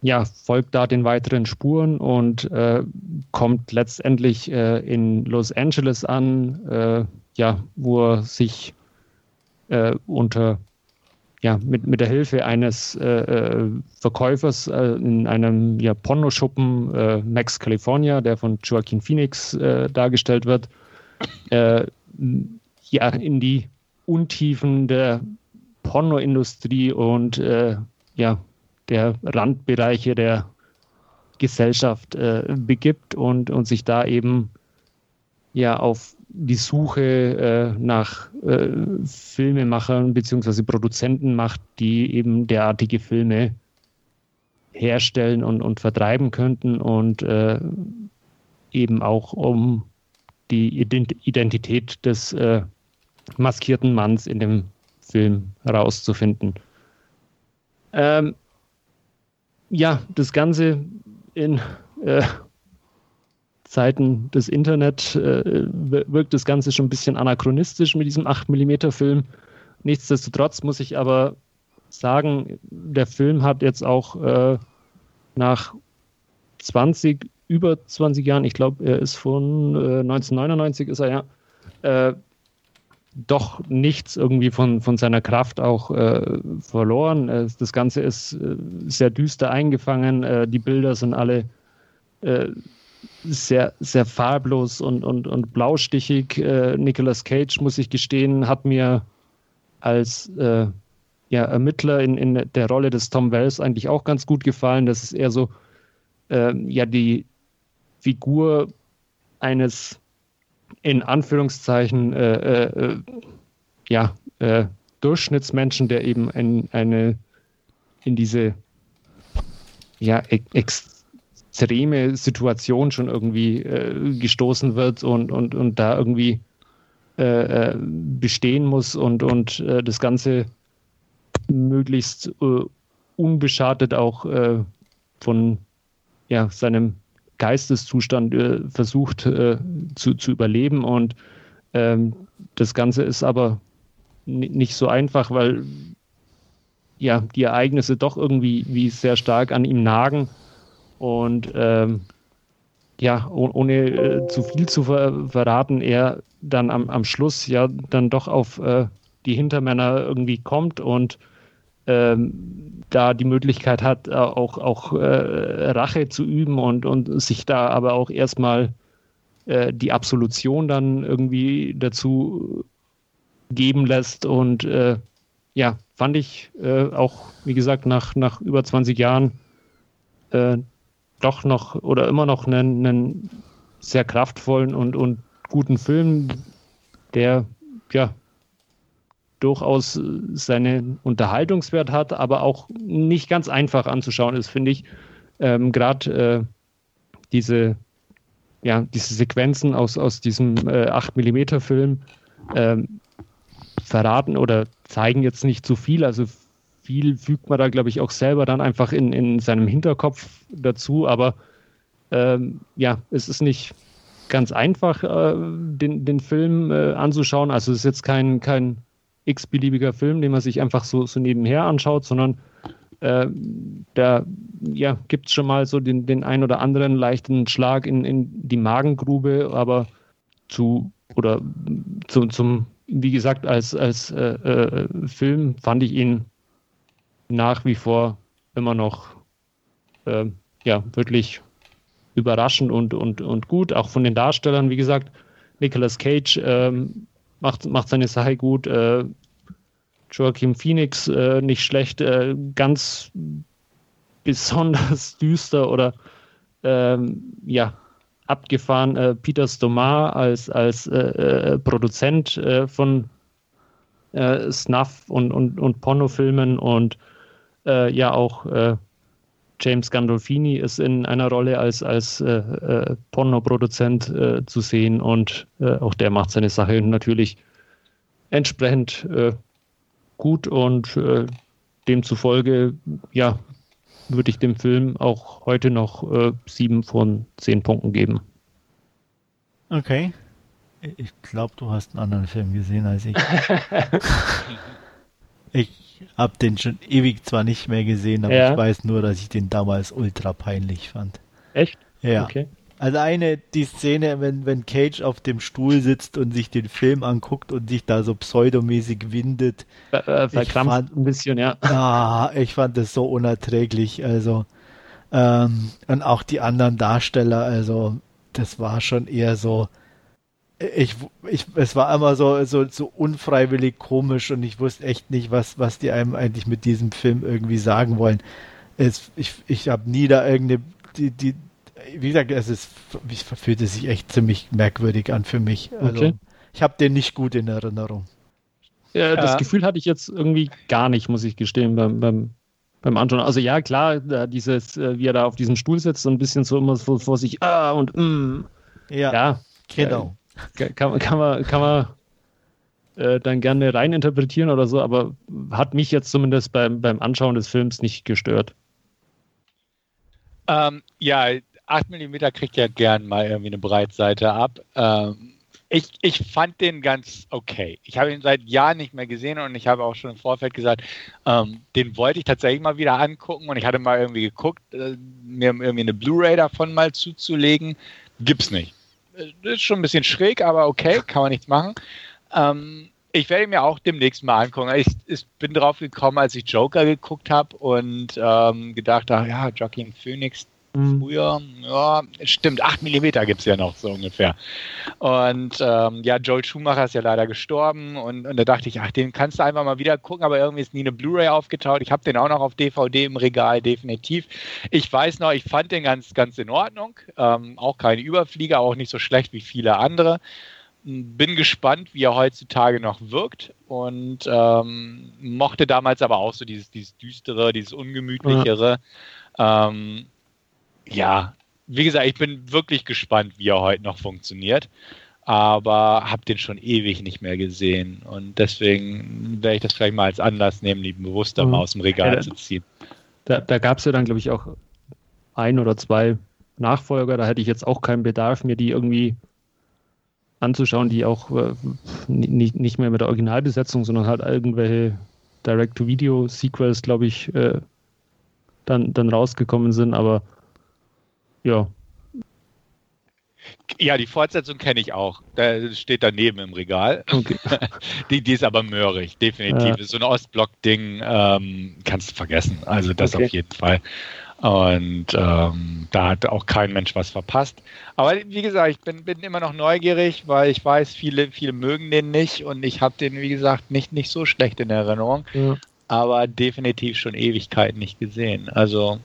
Speaker 3: ja, folgt da den weiteren Spuren und äh, kommt letztendlich äh, in Los Angeles an, äh, ja, wo er sich äh, unter ja, mit, mit der Hilfe eines Verkäufers in einem ja, Pornoschuppen Max California, der von Joaquin Phoenix dargestellt wird, ja in die Untiefen der Pornoindustrie und äh, ja, der Randbereiche der Gesellschaft äh, begibt und, und sich da eben ja auf die Suche äh, nach äh, Filmemachern bzw. Produzenten macht, die eben derartige Filme herstellen und, und vertreiben könnten und äh, eben auch um die Identität des äh, maskierten Manns in dem Film herauszufinden. Ähm, ja, das Ganze in äh, Zeiten des Internet äh, wirkt das Ganze schon ein bisschen anachronistisch mit diesem 8mm Film. Nichtsdestotrotz muss ich aber sagen, der Film hat jetzt auch äh, nach 20, über 20 Jahren, ich glaube, er ist von 1999 äh, ist er ja, äh, doch nichts irgendwie von, von seiner Kraft auch äh, verloren. Äh, das Ganze ist sehr düster eingefangen. Die Bilder sind alle sehr, sehr farblos und, und, und blaustichig. Äh, Nicolas Cage, muss ich gestehen, hat mir als ja, Ermittler in, in der Rolle des Tom Wells eigentlich auch ganz gut gefallen. Das ist eher so ja die Figur eines in Anführungszeichen äh, äh, ja, äh, Durchschnittsmenschen, der eben ein, eine in diese ja, e extreme Situation schon irgendwie äh, gestoßen wird und, und, und da irgendwie äh, äh, bestehen muss und, und das Ganze möglichst unbeschadet auch von ja, seinem Geisteszustand äh, versucht äh, zu, zu überleben. Und ähm, das Ganze ist aber nicht so einfach, weil ja die Ereignisse doch irgendwie wie sehr stark an ihm nagen. Und ähm, ja, oh, ohne äh, zu viel zu ver verraten, er dann am, am Schluss ja dann doch auf äh, die Hintermänner irgendwie kommt und ähm, da die Möglichkeit hat, äh, auch, auch äh, Rache zu üben und, und sich da aber auch erstmal äh, die Absolution dann irgendwie dazu geben lässt. Und äh, ja, fand ich äh, auch, wie gesagt, nach, nach über 20 Jahren äh, doch noch oder immer noch einen, einen sehr kraftvollen und, und guten Film, der ja durchaus seinen Unterhaltungswert hat, aber auch nicht ganz einfach anzuschauen ist, finde ich. Ähm, Gerade äh, diese, ja, diese Sequenzen aus, aus diesem äh, 8mm Film ähm, verraten oder zeigen jetzt nicht zu viel. Also viel fügt man da, glaube ich, auch selber dann einfach in, in seinem Hinterkopf dazu. Aber ähm, ja, es ist nicht ganz einfach, äh, den, den Film äh, anzuschauen. Also es ist jetzt kein, kein x-beliebiger Film, den man sich einfach so, so nebenher anschaut, sondern äh, da ja, gibt es schon mal so den, den ein oder anderen leichten Schlag in, in die Magengrube, aber zu oder zu, zum, wie gesagt, als, als äh, äh, Film fand ich ihn nach wie vor immer noch äh, ja, wirklich überraschend und, und, und gut. Auch von den Darstellern, wie gesagt, Nicolas Cage ähm, macht, macht seine Sache gut. Äh, Joaquin Phoenix äh, nicht schlecht, äh, ganz besonders düster oder ähm, ja, abgefahren. Äh, Peter Stomar als, als äh, äh, Produzent von Snuff und, und, und Pornofilmen und ja auch James Gandolfini ist in einer Rolle als, als äh, äh, Pornoproduzent äh, zu sehen und äh, auch der macht seine Sache natürlich entsprechend äh, gut und äh, demzufolge, ja, würde ich dem Film auch heute noch sieben von zehn Punkten geben.
Speaker 1: Okay. Ich glaube, du hast einen anderen Film gesehen als ich. ich habe den schon ewig zwar nicht mehr gesehen, aber ja. ich weiß nur, dass ich den damals ultra peinlich fand.
Speaker 3: Echt?
Speaker 1: Ja. Okay. Also eine, die Szene, wenn, wenn Cage auf dem Stuhl sitzt und sich den Film anguckt und sich da so pseudomäßig windet.
Speaker 3: Äh, verkrampft ein bisschen, ja.
Speaker 1: Ah, ich fand das so unerträglich. Also, ähm, und auch die anderen Darsteller, also, das war schon eher so, ich, ich, es war immer so, so, so unfreiwillig komisch und ich wusste echt nicht, was, was die einem eigentlich mit diesem Film irgendwie sagen wollen. Es, ich, ich habe nie da irgendeine, die, die, wie gesagt, es ist, es fühlte sich echt ziemlich merkwürdig an für mich. Also, okay. ich habe den nicht gut in Erinnerung.
Speaker 3: Ja, das ja. Gefühl hatte ich jetzt irgendwie gar nicht, muss ich gestehen, beim, beim, beim Anschauen. Also ja, klar, dieses, äh, wie er da auf diesem Stuhl sitzt, so ein bisschen so immer so vor sich, ah und mm.
Speaker 1: Ja, ja genau
Speaker 3: kann, kann man, kann man äh, dann gerne reininterpretieren oder so, aber hat mich jetzt zumindest beim, beim Anschauen des Films nicht gestört.
Speaker 2: Ähm, ja, 8 mm kriegt ja gern mal irgendwie eine Breitseite ab. Ähm, ich, ich fand den ganz okay. Ich habe ihn seit Jahren nicht mehr gesehen und ich habe auch schon im Vorfeld gesagt, ähm, den wollte ich tatsächlich mal wieder angucken und ich hatte mal irgendwie geguckt, äh, mir irgendwie eine Blu-ray davon mal zuzulegen. Gibt's nicht ist schon ein bisschen schräg, aber okay, kann man nichts machen. Ähm, ich werde mir auch demnächst mal angucken. Ich, ich, bin drauf gekommen, als ich Joker geguckt habe und ähm, gedacht habe, ja, Joaquin Phoenix mhm. früher, ja, stimmt, 8 mm gibt es ja noch so ungefähr. Und ähm, ja, Joel Schumacher ist ja leider gestorben und, und da dachte ich, ach, den kannst du einfach mal wieder gucken, aber irgendwie ist nie eine Blu-ray aufgetaucht. Ich habe den auch noch auf DVD im Regal, definitiv. Ich weiß noch, ich fand den ganz, ganz in Ordnung. Ähm, auch keine Überflieger, auch nicht so schlecht wie viele andere bin gespannt, wie er heutzutage noch wirkt und ähm, mochte damals aber auch so dieses, dieses düstere, dieses ungemütlichere. Ja. Ähm, ja, wie gesagt, ich bin wirklich gespannt, wie er heute noch funktioniert. Aber habe den schon ewig nicht mehr gesehen. Und deswegen werde ich das vielleicht mal als Anlass nehmen, die bewusster mhm. mal aus dem Regal ja, zu ziehen.
Speaker 3: Da, da gab es ja dann, glaube ich, auch ein oder zwei Nachfolger. Da hätte ich jetzt auch keinen Bedarf, mir die irgendwie anzuschauen, die auch äh, nicht, nicht mehr mit der Originalbesetzung, sondern halt irgendwelche Direct-to-Video-Sequels, glaube ich, äh, dann, dann rausgekommen sind. Aber ja.
Speaker 2: Ja, die Fortsetzung kenne ich auch. Da steht daneben im Regal. Okay. die, die ist aber möhrig, definitiv. Ja. So ein Ostblock-Ding ähm, kannst du vergessen. Also das okay. auf jeden Fall. Und ähm, da hat auch kein Mensch was verpasst. Aber wie gesagt, ich bin, bin immer noch neugierig, weil ich weiß, viele, viele mögen den nicht und ich habe den, wie gesagt, nicht, nicht so schlecht in Erinnerung. Ja. Aber definitiv schon Ewigkeiten nicht gesehen. Also,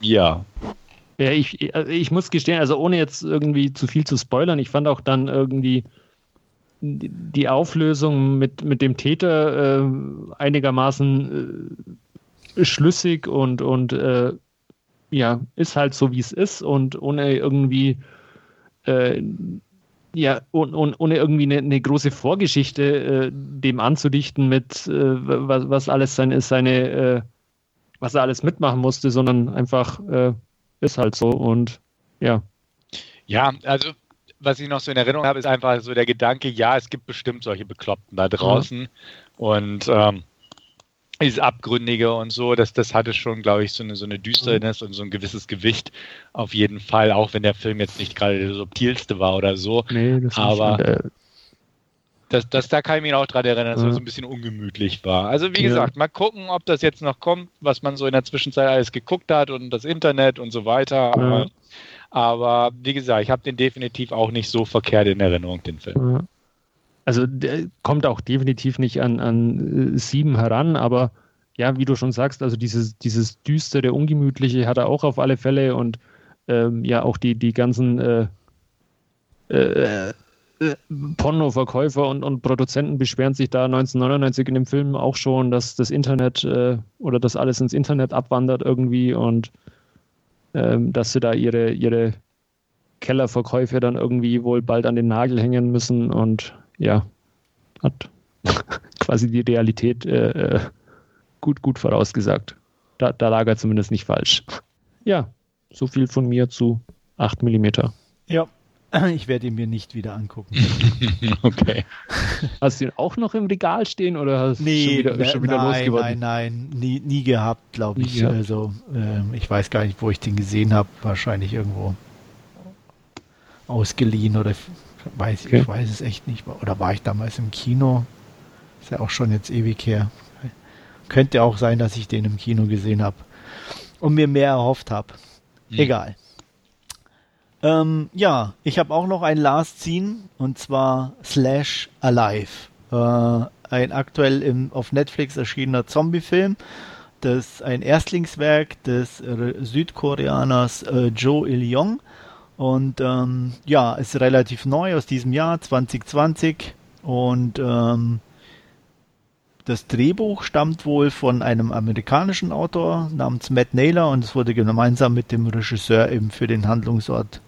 Speaker 2: ja.
Speaker 3: Ja, ich, also ich muss gestehen, also ohne jetzt irgendwie zu viel zu spoilern, ich fand auch dann irgendwie die Auflösung mit, mit dem Täter äh, einigermaßen äh, schlüssig und, und äh, ja, ist halt so, wie es ist und ohne irgendwie äh, ja, und, und, ohne irgendwie eine, eine große Vorgeschichte äh, dem anzudichten mit, äh, was, was alles seine, seine was er alles mitmachen musste, sondern einfach ist halt so und ja.
Speaker 2: Ja, also was ich noch so in Erinnerung habe, ist einfach so der Gedanke, ja, es gibt bestimmt solche Bekloppten da draußen. Mhm. Und ähm, dieses Abgründige und so, das, das hatte schon, glaube ich, so eine, so eine Düsternis mhm. und so ein gewisses Gewicht auf jeden Fall, auch wenn der Film jetzt nicht gerade der subtilste war oder so. Nee, das aber schon, äh, das, das, da kann ich mich auch dran erinnern, dass ja. er so ein bisschen ungemütlich war. Also wie ja. gesagt, mal gucken, ob das jetzt noch kommt, was man so in der Zwischenzeit alles geguckt hat und das Internet und so weiter. Aber ja. Aber wie gesagt, ich habe den definitiv auch nicht so verkehrt in Erinnerung, den Film.
Speaker 3: Also der kommt auch definitiv nicht an, an äh, sieben heran, aber ja, wie du schon sagst, also dieses, dieses düstere, ungemütliche hat er auch auf alle Fälle und ähm, ja, auch die, die ganzen äh, äh, äh, Pornoverkäufer und, und Produzenten beschweren sich da 1999 in dem Film auch schon, dass das Internet äh, oder dass alles ins Internet abwandert irgendwie und ähm, dass sie da ihre, ihre Kellerverkäufe dann irgendwie wohl bald an den Nagel hängen müssen und ja, hat quasi die Realität äh, äh, gut, gut vorausgesagt. Da, da lag er zumindest nicht falsch. Ja, so viel von mir zu 8 mm.
Speaker 1: Ja, ich werde ihn mir nicht wieder angucken.
Speaker 3: okay. Hast du ihn auch noch im Regal stehen oder hast
Speaker 1: nee, schon wieder, schon wieder nein, losgeworden? Nein, nein, nie, nie gehabt, glaube ich. Gehabt. Also äh, ich weiß gar nicht, wo ich den gesehen habe. Wahrscheinlich irgendwo ausgeliehen oder weiß okay. ich weiß es echt nicht. Oder war ich damals im Kino? Ist ja auch schon jetzt ewig her. Könnte auch sein, dass ich den im Kino gesehen habe und mir mehr erhofft habe. Hm. Egal. Ähm, ja, ich habe auch noch ein Last Scene und zwar Slash Alive. Äh, ein aktuell im, auf Netflix erschienener Zombie-Film. Das ist ein Erstlingswerk des Südkoreaners äh, Joe Il-yong. Und ähm, ja, ist relativ neu aus diesem Jahr, 2020. Und ähm, das Drehbuch stammt wohl von einem amerikanischen Autor namens Matt Naylor und es wurde gemeinsam mit dem Regisseur eben für den Handlungsort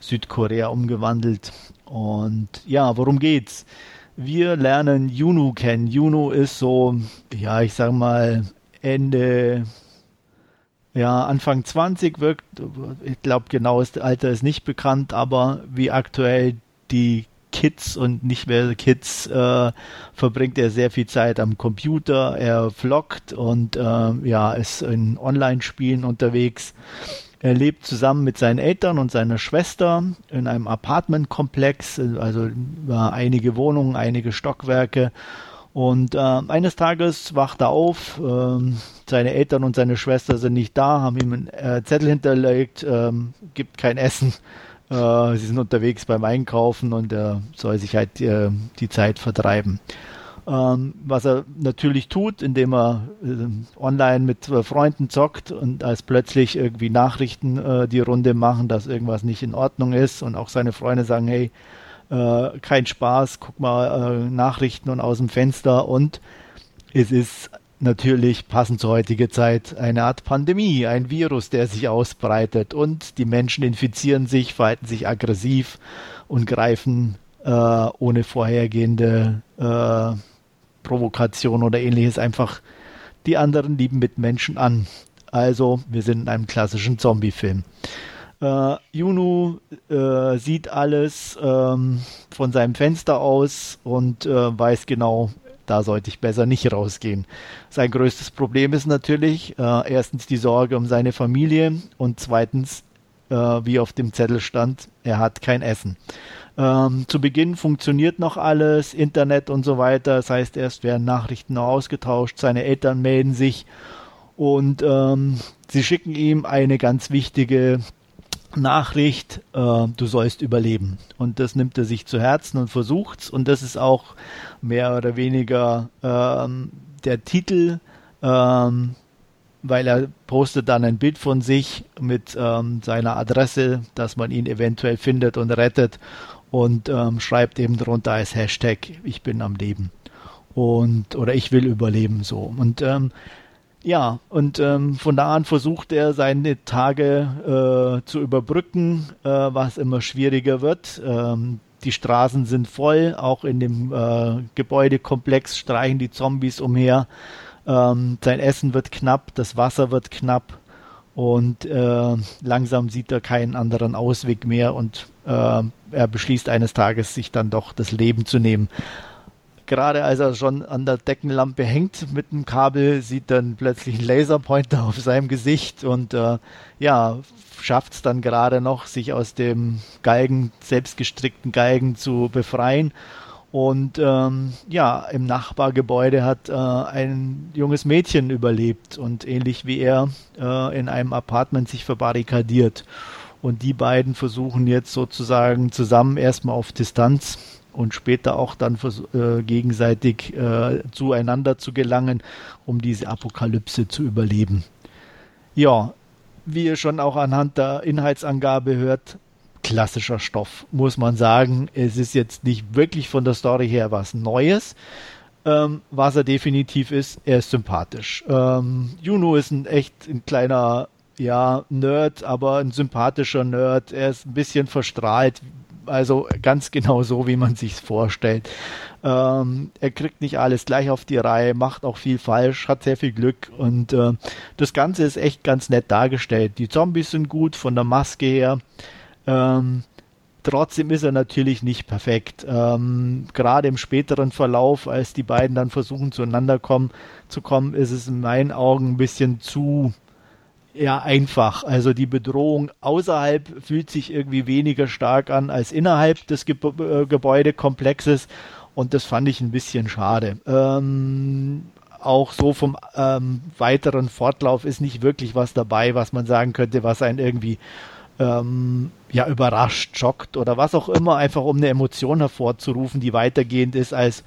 Speaker 1: Südkorea umgewandelt. Und ja, worum geht's? Wir lernen Juno kennen. Juno ist so, ja, ich sag mal, Ende, ja, Anfang 20 wirkt, ich glaube, genaues Alter ist nicht bekannt, aber wie aktuell die Kids und nicht mehr Kids äh, verbringt er sehr viel Zeit am Computer, er vloggt und äh, ja, ist in Online-Spielen unterwegs. Er lebt zusammen mit seinen Eltern und seiner Schwester in einem Apartmentkomplex, also einige Wohnungen, einige Stockwerke. Und äh, eines Tages wacht er auf, äh, seine Eltern und seine Schwester sind nicht da, haben ihm einen äh, Zettel hinterlegt, ähm, gibt kein Essen. Äh, sie sind unterwegs beim Einkaufen und er soll sich halt äh, die Zeit vertreiben. Ähm, was er natürlich tut, indem er äh, online mit äh, Freunden zockt und als plötzlich irgendwie Nachrichten äh, die Runde machen, dass irgendwas nicht in Ordnung ist und auch seine Freunde sagen, hey, äh, kein Spaß, guck mal äh, Nachrichten und aus dem Fenster. Und es ist natürlich passend zur heutigen Zeit eine Art Pandemie, ein Virus, der sich ausbreitet. Und die Menschen infizieren sich, verhalten sich aggressiv und greifen äh, ohne vorhergehende äh, Provokation oder ähnliches einfach die anderen lieben Mitmenschen an. Also, wir sind in einem klassischen Zombie-Film. Äh, Juno äh, sieht alles ähm, von seinem Fenster aus und äh, weiß genau, da sollte ich besser nicht rausgehen. Sein größtes Problem ist natürlich äh, erstens die Sorge um seine Familie und zweitens, äh, wie auf dem Zettel stand, er hat kein Essen. Ähm, zu Beginn funktioniert noch alles, Internet und so weiter. Das heißt, erst werden Nachrichten ausgetauscht, seine Eltern melden sich und ähm, sie schicken ihm eine ganz wichtige Nachricht, äh, du sollst überleben. Und das nimmt er sich zu Herzen und versucht's. Und das ist auch mehr oder weniger ähm, der Titel, ähm, weil er postet dann ein Bild von sich mit ähm, seiner Adresse, dass man ihn eventuell findet und rettet und ähm, schreibt eben drunter als Hashtag, ich bin am Leben. Und, oder ich will überleben, so. Und, ähm, ja, und ähm, von da an versucht er seine Tage äh, zu überbrücken, äh, was immer schwieriger wird. Ähm, die Straßen sind voll, auch in dem äh, Gebäudekomplex streichen die Zombies umher. Ähm, sein Essen wird knapp, das Wasser wird knapp und äh, langsam sieht er keinen anderen Ausweg mehr und äh, er beschließt eines Tages, sich dann doch das Leben zu nehmen. Gerade als er schon an der Deckenlampe hängt mit dem Kabel, sieht dann plötzlich ein Laserpointer auf seinem Gesicht und äh, ja, schafft es dann gerade noch, sich aus dem Galgen, selbstgestrickten Galgen zu befreien und ähm, ja, im Nachbargebäude hat äh, ein junges Mädchen überlebt und ähnlich wie er äh, in einem Apartment sich verbarrikadiert. Und die beiden versuchen jetzt sozusagen zusammen erstmal auf Distanz und später auch dann äh, gegenseitig äh, zueinander zu gelangen, um diese Apokalypse zu überleben. Ja, wie ihr schon auch anhand der Inhaltsangabe hört, klassischer Stoff, muss man sagen. Es ist jetzt nicht wirklich von der Story her was Neues. Ähm, was er definitiv ist, er ist sympathisch. Ähm, Juno ist ein echt ein kleiner, ja, Nerd, aber ein sympathischer Nerd. Er ist ein bisschen verstrahlt, also ganz genau so, wie man sich vorstellt. Ähm, er kriegt nicht alles gleich auf die Reihe, macht auch viel falsch, hat sehr viel Glück und äh, das Ganze ist echt ganz nett dargestellt. Die Zombies sind gut von der Maske her. Ähm, trotzdem ist er natürlich nicht perfekt. Ähm, gerade im späteren Verlauf, als die beiden dann versuchen zueinander kommen, zu kommen, ist es in meinen Augen ein bisschen zu ja, einfach. Also die Bedrohung außerhalb fühlt sich irgendwie weniger stark an als innerhalb des Ge äh, Gebäudekomplexes und das fand ich ein bisschen schade. Ähm, auch so vom ähm, weiteren Fortlauf ist nicht wirklich was dabei, was man sagen könnte, was einen irgendwie ähm, ja überrascht, schockt oder was auch immer, einfach um eine Emotion hervorzurufen, die weitergehend ist als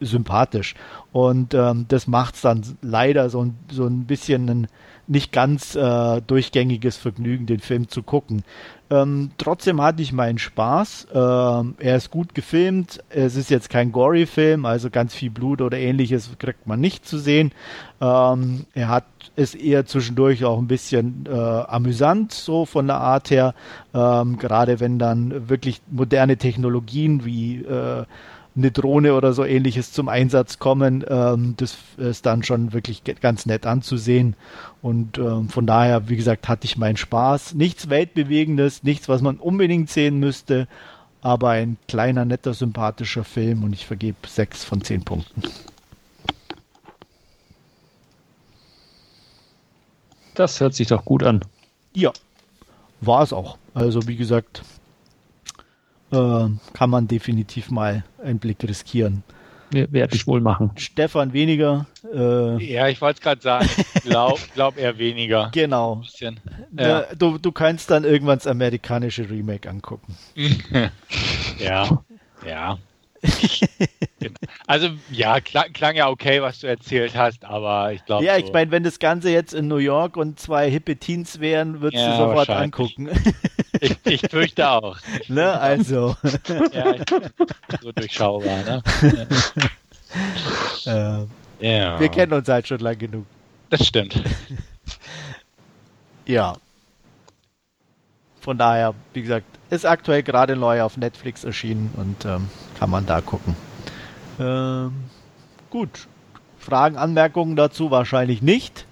Speaker 1: sympathisch. Und ähm, das macht es dann leider so, so ein bisschen ein nicht ganz äh, durchgängiges Vergnügen, den Film zu gucken. Ähm, trotzdem hatte ich meinen Spaß. Ähm, er ist gut gefilmt. Es ist jetzt kein Gory-Film, also ganz viel Blut oder ähnliches kriegt man nicht zu sehen. Ähm, er hat ist eher zwischendurch auch ein bisschen äh, amüsant, so von der Art her. Ähm, gerade wenn dann wirklich moderne Technologien wie äh, eine Drohne oder so ähnliches zum Einsatz kommen, ähm, das ist dann schon wirklich ganz nett anzusehen. Und ähm, von daher, wie gesagt, hatte ich meinen Spaß. Nichts Weltbewegendes, nichts, was man unbedingt sehen müsste, aber ein kleiner, netter, sympathischer Film und ich vergebe sechs von zehn Punkten.
Speaker 3: Das hört sich doch gut an.
Speaker 1: Ja, war es auch. Also wie gesagt, äh, kann man definitiv mal einen Blick riskieren.
Speaker 3: Werde ich wohl machen.
Speaker 1: Stefan weniger.
Speaker 2: Äh, ja, ich wollte es gerade sagen. Glaub, glaub eher weniger.
Speaker 1: Genau. Ja. Du, du kannst dann irgendwann das amerikanische Remake angucken.
Speaker 2: ja, ja. also ja, klang, klang, ja okay, was du erzählt hast, aber ich glaube.
Speaker 1: Ja, ich meine, wenn das Ganze jetzt in New York und zwei hippe Teens wären, würdest ja, du sofort angucken.
Speaker 2: Ich, ich fürchte auch.
Speaker 1: Ich ne, also. Ja,
Speaker 2: so durchschaubar, ne?
Speaker 1: äh, ja. Wir kennen uns halt schon lang genug.
Speaker 2: Das stimmt.
Speaker 1: ja. Von daher, wie gesagt, ist aktuell gerade neu auf Netflix erschienen und ähm, kann man da gucken. Ähm, gut. Fragen, Anmerkungen dazu wahrscheinlich nicht.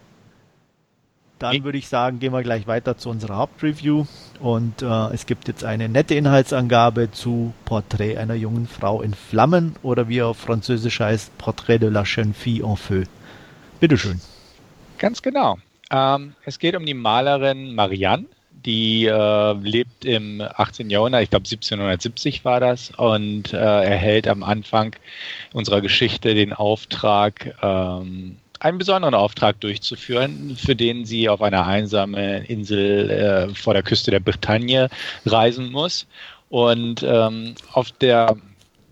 Speaker 1: Dann würde ich sagen, gehen wir gleich weiter zu unserer Hauptreview. Und äh, es gibt jetzt eine nette Inhaltsangabe zu Portrait einer jungen Frau in Flammen oder wie er auf Französisch heißt, Portrait de la jeune fille en feu. Bitteschön.
Speaker 2: Ganz genau. Ähm, es geht um die Malerin Marianne, die äh, lebt im 18. Jahrhundert, ich glaube 1770 war das, und äh, erhält am Anfang unserer Geschichte den Auftrag, ähm, einen besonderen Auftrag durchzuführen, für den sie auf einer einsamen Insel äh, vor der Küste der Bretagne reisen muss. Und ähm, auf der,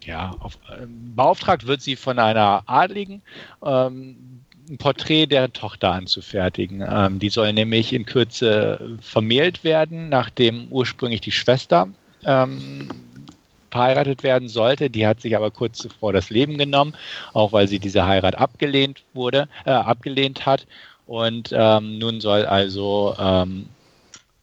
Speaker 2: ja, auf, äh, beauftragt wird sie von einer Adligen, ähm, ein Porträt der Tochter anzufertigen. Ähm, die soll nämlich in Kürze vermählt werden, nachdem ursprünglich die Schwester ähm, verheiratet werden sollte. Die hat sich aber kurz zuvor das Leben genommen, auch weil sie diese Heirat abgelehnt wurde, äh, abgelehnt hat. Und ähm, nun soll also ähm,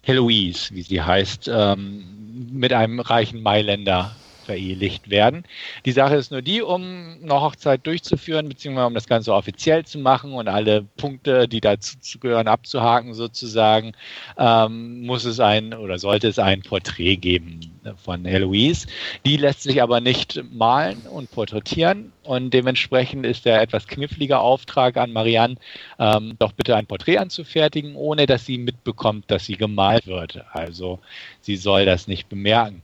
Speaker 2: Heloise, wie sie heißt, ähm, mit einem reichen Mailänder verehelicht werden. Die Sache ist nur die, um eine Hochzeit durchzuführen, beziehungsweise um das Ganze offiziell zu machen und alle Punkte, die dazu gehören, abzuhaken sozusagen, ähm, muss es ein oder sollte es ein Porträt geben von Heloise. Die lässt sich aber nicht malen und porträtieren und dementsprechend ist der etwas knifflige Auftrag an Marianne, ähm, doch bitte ein Porträt anzufertigen, ohne dass sie mitbekommt, dass sie gemalt wird. Also sie soll das nicht bemerken.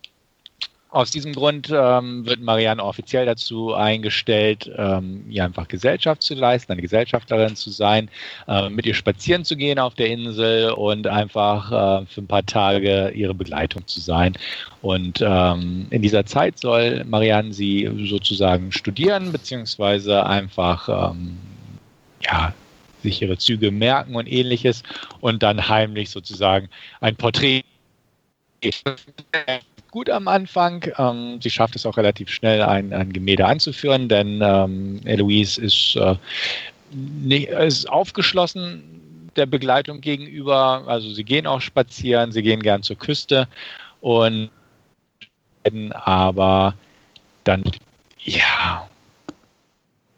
Speaker 2: Aus diesem Grund ähm, wird Marianne offiziell dazu eingestellt, ähm, ihr einfach Gesellschaft zu leisten, eine Gesellschafterin zu sein, äh, mit ihr spazieren zu gehen auf der Insel und einfach äh, für ein paar Tage ihre Begleitung zu sein. Und ähm, in dieser Zeit soll Marianne sie sozusagen studieren, beziehungsweise einfach ähm, ja, sich ihre Züge merken und ähnliches und dann heimlich sozusagen ein Porträt gut am Anfang. Ähm, sie schafft es auch relativ schnell, ein, ein Gemälde anzuführen, denn ähm, Eloise ist, äh, ist aufgeschlossen der Begleitung gegenüber. Also sie gehen auch spazieren, sie gehen gern zur Küste und aber dann ja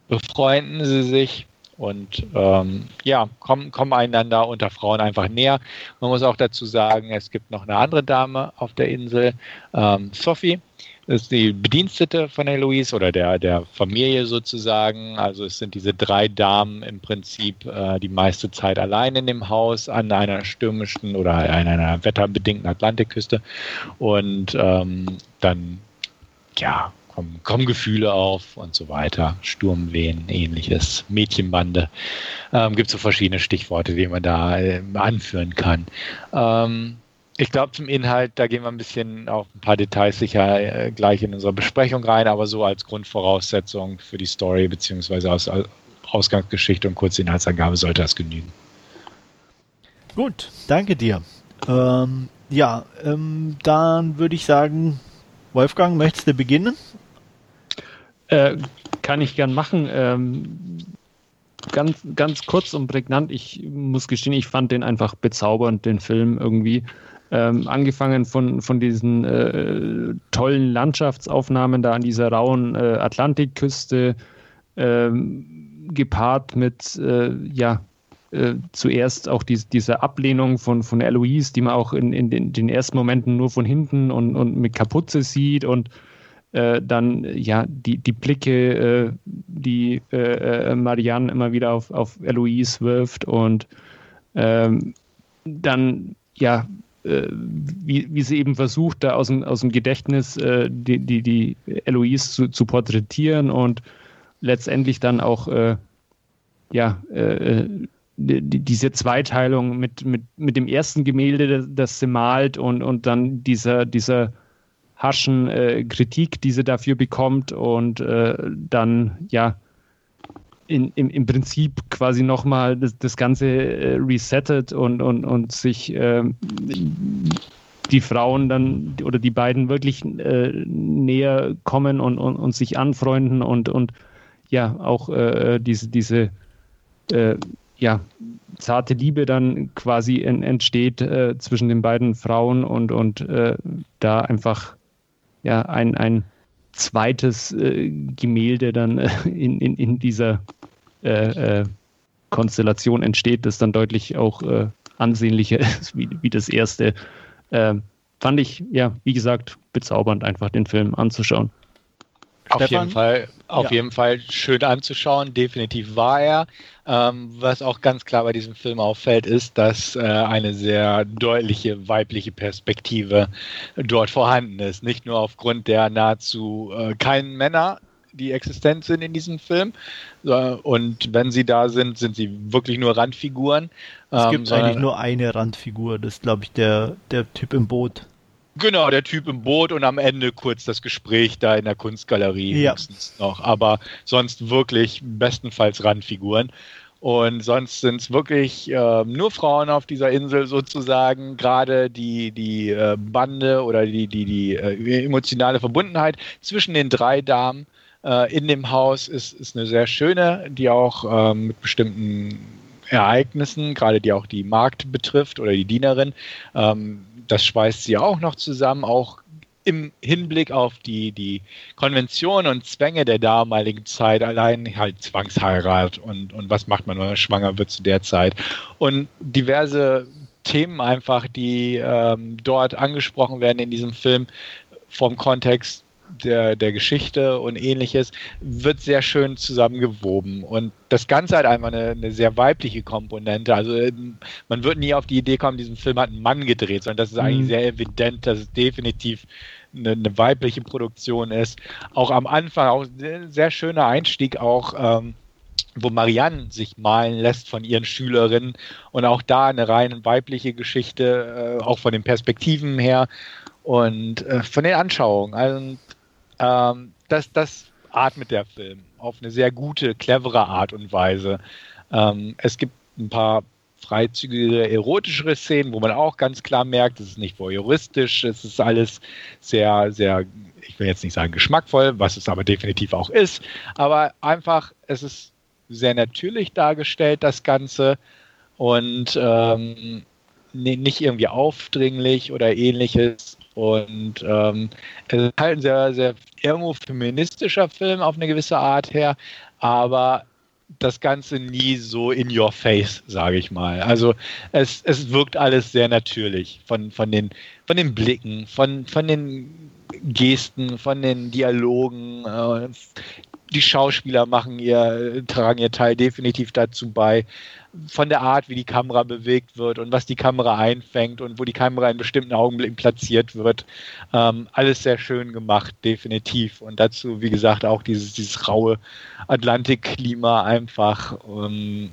Speaker 2: befreunden sie sich und ähm, ja, kommen, kommen einander unter Frauen einfach näher. Man muss auch dazu sagen, es gibt noch eine andere Dame auf der Insel, ähm, Sophie. Ist die Bedienstete von Eloise oder der, der Familie sozusagen. Also es sind diese drei Damen im Prinzip äh, die meiste Zeit allein in dem Haus an einer stürmischen oder an einer wetterbedingten Atlantikküste. Und ähm, dann, ja, kommen, kommen Gefühle auf und so weiter, Sturmwehen, ähnliches, Mädchenbande. Ähm, Gibt so verschiedene Stichworte, die man da äh, anführen kann. Ähm, ich glaube, zum Inhalt, da gehen wir ein bisschen auf ein paar Details sicher äh, gleich in unserer Besprechung rein, aber so als Grundvoraussetzung für die Story beziehungsweise aus Ausgangsgeschichte und kurze Inhaltsangabe sollte das genügen.
Speaker 1: Gut, danke dir. Ähm, ja, ähm, dann würde ich sagen, Wolfgang, möchtest du beginnen?
Speaker 3: Äh, kann ich gern machen. Ähm, ganz, ganz kurz und prägnant. Ich muss gestehen, ich fand den einfach bezaubernd, den Film irgendwie. Ähm, angefangen von, von diesen äh, tollen Landschaftsaufnahmen da an dieser rauen äh, Atlantikküste, ähm, gepaart mit, äh, ja, äh, zuerst auch die, diese Ablehnung von, von Eloise, die man auch in, in den, den ersten Momenten nur von hinten und, und mit Kapuze sieht und äh, dann ja die, die Blicke, äh, die äh, äh, Marianne immer wieder auf, auf Eloise wirft und ähm, dann ja äh, wie, wie sie eben versucht, da aus dem, aus dem Gedächtnis äh, die, die, die Eloise zu, zu porträtieren und letztendlich dann auch ja die, diese Zweiteilung mit, mit, mit dem ersten Gemälde, das sie malt und, und dann dieser, dieser harschen äh, Kritik, die sie dafür bekommt und äh, dann ja in, im, im Prinzip quasi nochmal das, das Ganze äh, resettet und, und, und sich ähm, die Frauen dann oder die beiden wirklich äh, näher kommen und, und, und sich anfreunden und, und ja auch äh, diese, diese äh, ja, zarte Liebe dann quasi entsteht äh, zwischen den beiden Frauen und, und äh, da einfach ja, ein, ein zweites äh, Gemälde dann äh, in, in, in dieser äh, äh Konstellation entsteht, das dann deutlich auch äh, ansehnlicher ist wie, wie das erste. Ähm, fand ich, ja, wie gesagt, bezaubernd, einfach den Film anzuschauen.
Speaker 2: Auf Stefan? jeden Fall, auf ja. jeden Fall schön anzuschauen. Definitiv war er. Ähm, was auch ganz klar bei diesem Film auffällt, ist, dass äh, eine sehr deutliche weibliche Perspektive dort vorhanden ist. Nicht nur aufgrund der nahezu äh, keinen Männer die existent sind in diesem Film. Und wenn sie da sind, sind sie wirklich nur Randfiguren.
Speaker 1: Es ähm, gibt eigentlich nur eine Randfigur, das ist, glaube ich, der, der Typ im Boot.
Speaker 2: Genau, der Typ im Boot und am Ende kurz das Gespräch da in der Kunstgalerie
Speaker 1: ja.
Speaker 2: noch. Aber sonst wirklich bestenfalls Randfiguren. Und sonst sind es wirklich äh, nur Frauen auf dieser Insel sozusagen. Gerade die, die äh, Bande oder die, die, die äh, emotionale Verbundenheit zwischen den drei Damen äh, in dem Haus ist, ist eine sehr schöne, die auch ähm, mit bestimmten Ereignissen, gerade die auch die Markt betrifft oder die Dienerin, ähm, das schweißt sie auch noch zusammen, auch im Hinblick auf die, die Konvention und Zwänge der damaligen Zeit, allein halt Zwangsheirat und, und was macht man, wenn man schwanger wird zu der Zeit. Und diverse Themen einfach, die ähm, dort angesprochen werden in diesem Film vom Kontext der, der Geschichte und ähnliches, wird sehr schön zusammengewoben. Und das Ganze hat einfach eine, eine, sehr weibliche Komponente. Also man wird nie auf die Idee kommen, diesen Film hat ein Mann gedreht, sondern das ist eigentlich mhm. sehr evident, dass es definitiv eine, eine, weibliche Produktion ist. Auch am Anfang, auch ein sehr schöner Einstieg auch. Ähm, wo Marianne sich malen lässt von ihren Schülerinnen und auch da eine rein weibliche Geschichte, äh, auch von den Perspektiven her und äh, von den Anschauungen. Also ähm, das, das atmet der Film auf eine sehr gute, clevere Art und Weise. Ähm, es gibt ein paar freizügige, erotischere Szenen, wo man auch ganz klar merkt, es ist nicht voyeuristisch, es ist alles sehr, sehr, ich will jetzt nicht sagen geschmackvoll, was es aber definitiv auch ist, aber einfach, es ist sehr natürlich dargestellt, das Ganze und ähm, nicht irgendwie aufdringlich oder ähnliches. Und ähm, es ist halt ein sehr, sehr irgendwo feministischer Film auf eine gewisse Art her, aber das Ganze nie so in your face, sage ich mal. Also es, es wirkt alles sehr natürlich von, von, den, von den Blicken, von, von den Gesten, von den Dialogen. Äh, die Schauspieler machen ihr, tragen ihr Teil definitiv dazu bei von der Art, wie die Kamera bewegt wird und was die Kamera einfängt und wo die Kamera in bestimmten Augenblicken platziert wird. Ähm, alles sehr schön gemacht, definitiv. Und dazu, wie gesagt, auch dieses, dieses raue Atlantikklima einfach. Ähm,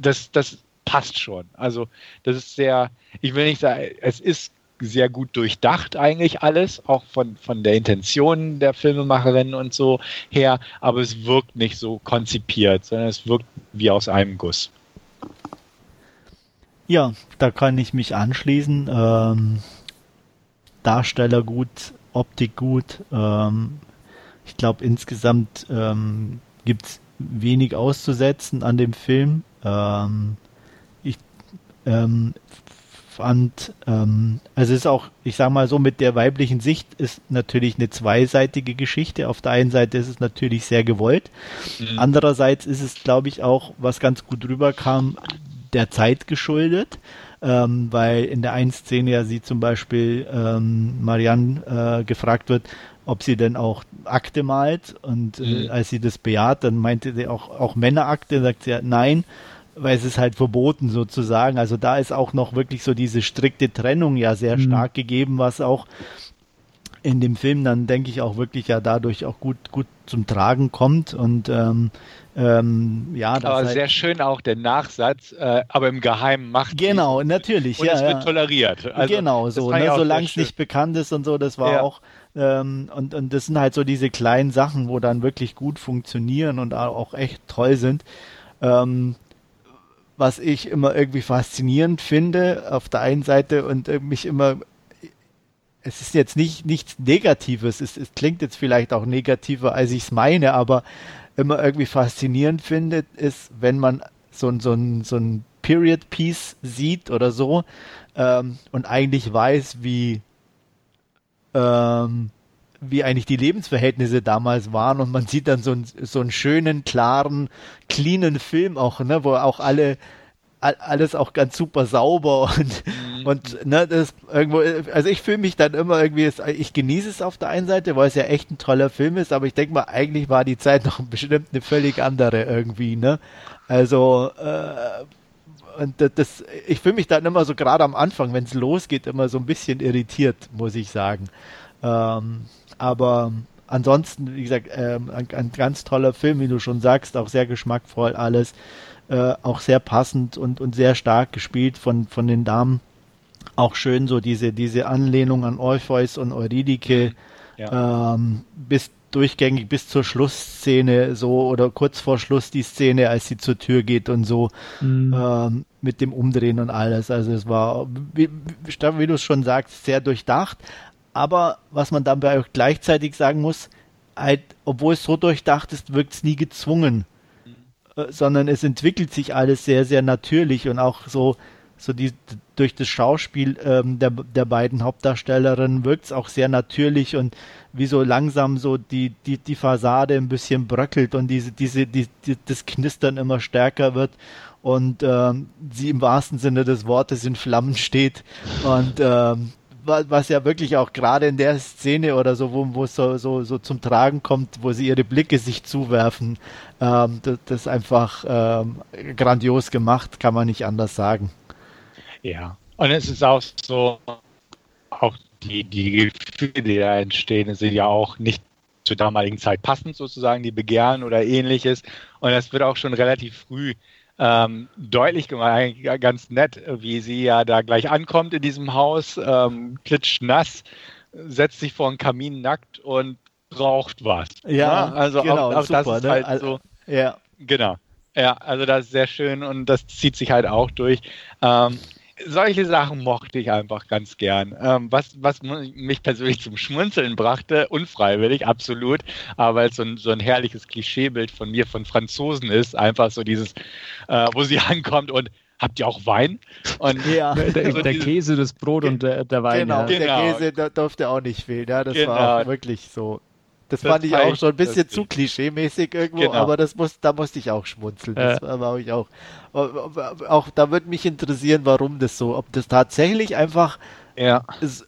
Speaker 2: das, das passt schon. Also, das ist sehr, ich will nicht sagen, es ist sehr gut durchdacht eigentlich alles, auch von, von der Intention der Filmemacherin und so her, aber es wirkt nicht so konzipiert, sondern es wirkt wie aus einem Guss.
Speaker 1: Ja, da kann ich mich anschließen. Ähm, Darsteller gut, Optik gut. Ähm, ich glaube, insgesamt ähm, gibt es wenig auszusetzen an dem Film. Ähm, ich fand, ähm, also es ist auch, ich sag mal so, mit der weiblichen Sicht ist natürlich eine zweiseitige Geschichte. Auf der einen Seite ist es natürlich sehr gewollt. Mhm. Andererseits ist es, glaube ich, auch, was ganz gut rüberkam, der Zeit geschuldet, ähm, weil in der einen Szene ja sie zum Beispiel ähm, Marianne äh, gefragt wird, ob sie denn auch Akte malt und äh, mhm. als sie das bejaht, dann meinte sie auch, auch Männerakte, sagt sie ja nein, weil es ist halt verboten sozusagen. Also da ist auch noch wirklich so diese strikte Trennung ja sehr mhm. stark gegeben, was auch in dem Film dann denke ich auch wirklich ja dadurch auch gut gut zum Tragen kommt und ähm, ähm, ja,
Speaker 2: aber halt sehr schön auch der Nachsatz, äh, aber im Geheimen macht
Speaker 1: Genau, natürlich.
Speaker 2: Und
Speaker 1: ja,
Speaker 2: es wird
Speaker 1: ja.
Speaker 2: toleriert.
Speaker 1: Also, genau, so, ne, solange es nicht bekannt ist und so, das war ja. auch, ähm, und, und das sind halt so diese kleinen Sachen, wo dann wirklich gut funktionieren und auch echt toll sind. Ähm, was ich immer irgendwie faszinierend finde, auf der einen Seite und mich immer es ist jetzt nicht nichts Negatives, es, es klingt jetzt vielleicht auch negativer, als ich es meine, aber immer irgendwie faszinierend finde, ist, wenn man so, so, so ein Period Piece sieht oder so ähm, und eigentlich weiß, wie ähm, wie eigentlich die Lebensverhältnisse damals waren und man sieht dann so, ein, so einen schönen, klaren, cleanen Film auch, ne, wo auch alle alles auch ganz super sauber und, mhm. und ne, das irgendwo, also ich fühle mich dann immer irgendwie, ich genieße es auf der einen Seite, weil es ja echt ein toller Film ist, aber ich denke mal, eigentlich war die Zeit noch bestimmt eine völlig andere irgendwie, ne? Also, äh, und das, ich fühle mich dann immer so gerade am Anfang, wenn es losgeht, immer so ein bisschen irritiert, muss ich sagen. Ähm, aber ansonsten, wie gesagt, ähm, ein, ein, ganz toller Film, wie du schon sagst, auch sehr geschmackvoll alles, äh, auch sehr passend und, und sehr stark gespielt von, von den Damen. Auch schön so diese, diese Anlehnung an Orpheus und Eurydike ja. ähm, bis durchgängig bis zur Schlussszene so oder kurz vor Schluss die Szene, als sie zur Tür geht und so mhm. ähm, mit dem Umdrehen und alles. Also es war, wie, wie du es schon sagst, sehr durchdacht, aber was man dabei auch gleichzeitig sagen muss, halt, obwohl es so durchdacht ist, wirkt es nie gezwungen, mhm. sondern es entwickelt sich alles sehr, sehr natürlich und auch so, so die, durch das Schauspiel ähm, der, der beiden Hauptdarstellerinnen wirkt es auch sehr natürlich und wie so langsam so die, die, die Fassade ein bisschen bröckelt und diese, diese, die, die, das Knistern immer stärker wird und ähm, sie im wahrsten Sinne des Wortes in Flammen steht und ähm, was ja wirklich auch gerade in der Szene oder so, wo, es so, so, so zum Tragen kommt, wo sie ihre Blicke sich zuwerfen, ähm, das, das, ist einfach ähm, grandios gemacht, kann man nicht anders sagen.
Speaker 2: Ja, und es ist auch so, auch die, die Gefühle, die da entstehen, sind ja auch nicht zur damaligen Zeit passend sozusagen, die Begehren oder ähnliches. Und das wird auch schon relativ früh ähm, deutlich gemacht, ganz nett, wie sie ja da gleich ankommt in diesem Haus, ähm, klitschnass, setzt sich vor einen Kamin nackt und braucht was.
Speaker 1: Ja,
Speaker 2: ne? also genau, auch, auch super, das ist ne? halt
Speaker 1: also,
Speaker 2: so. Ja. Genau. Ja, also das ist sehr schön und das zieht sich halt auch durch. Ähm, solche Sachen mochte ich einfach ganz gern. Ähm, was, was mich persönlich zum Schmunzeln brachte, unfreiwillig, absolut, aber es so ein, so ein herrliches Klischeebild von mir, von Franzosen ist, einfach so dieses, äh, wo sie ankommt und habt ihr auch Wein?
Speaker 3: Und ja. der, so der Käse, das Brot und der, der Wein.
Speaker 1: Genau, ja. genau, der Käse da durfte auch nicht fehlen. Ja, das genau. war wirklich so. Das, das fand ich auch schon ein bisschen zu klischee-mäßig irgendwo, genau. aber das muss, da musste ich auch schmunzeln. Das äh. war ich auch. Auch da würde mich interessieren, warum das so, ob das tatsächlich einfach
Speaker 2: ja.
Speaker 1: ist,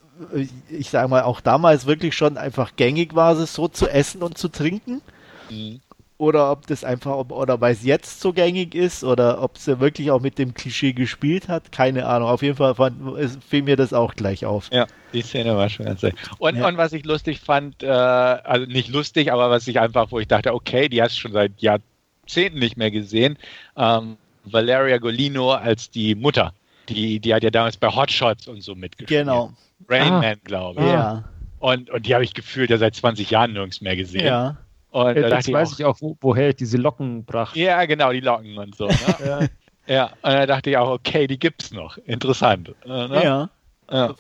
Speaker 1: ich sage mal, auch damals wirklich schon einfach gängig war, es so zu essen und zu trinken. Mhm oder ob das einfach, ob, oder weil es jetzt so gängig ist oder ob sie wirklich auch mit dem Klischee gespielt hat, keine Ahnung. Auf jeden Fall fand, fiel mir das auch gleich auf.
Speaker 2: Ja, die Szene war schon ganz und, ja. und was ich lustig fand, äh, also nicht lustig, aber was ich einfach, wo ich dachte, okay, die hast du schon seit Jahrzehnten nicht mehr gesehen, ähm, Valeria Golino als die Mutter. Die, die hat ja damals bei Hotshots und so mitgespielt.
Speaker 1: Genau.
Speaker 2: Rain ah. Man, glaube ich.
Speaker 1: Ja.
Speaker 2: Und, und die habe ich gefühlt ja seit 20 Jahren nirgends mehr gesehen.
Speaker 1: Ja.
Speaker 3: Und ja, jetzt weiß ich auch, wo, woher ich diese Locken brachte.
Speaker 2: Ja, genau, die Locken und so. Ne? ja. ja, und da dachte ich auch, okay, die gibt's noch. Interessant.
Speaker 1: Äh, ne? Ja. ja.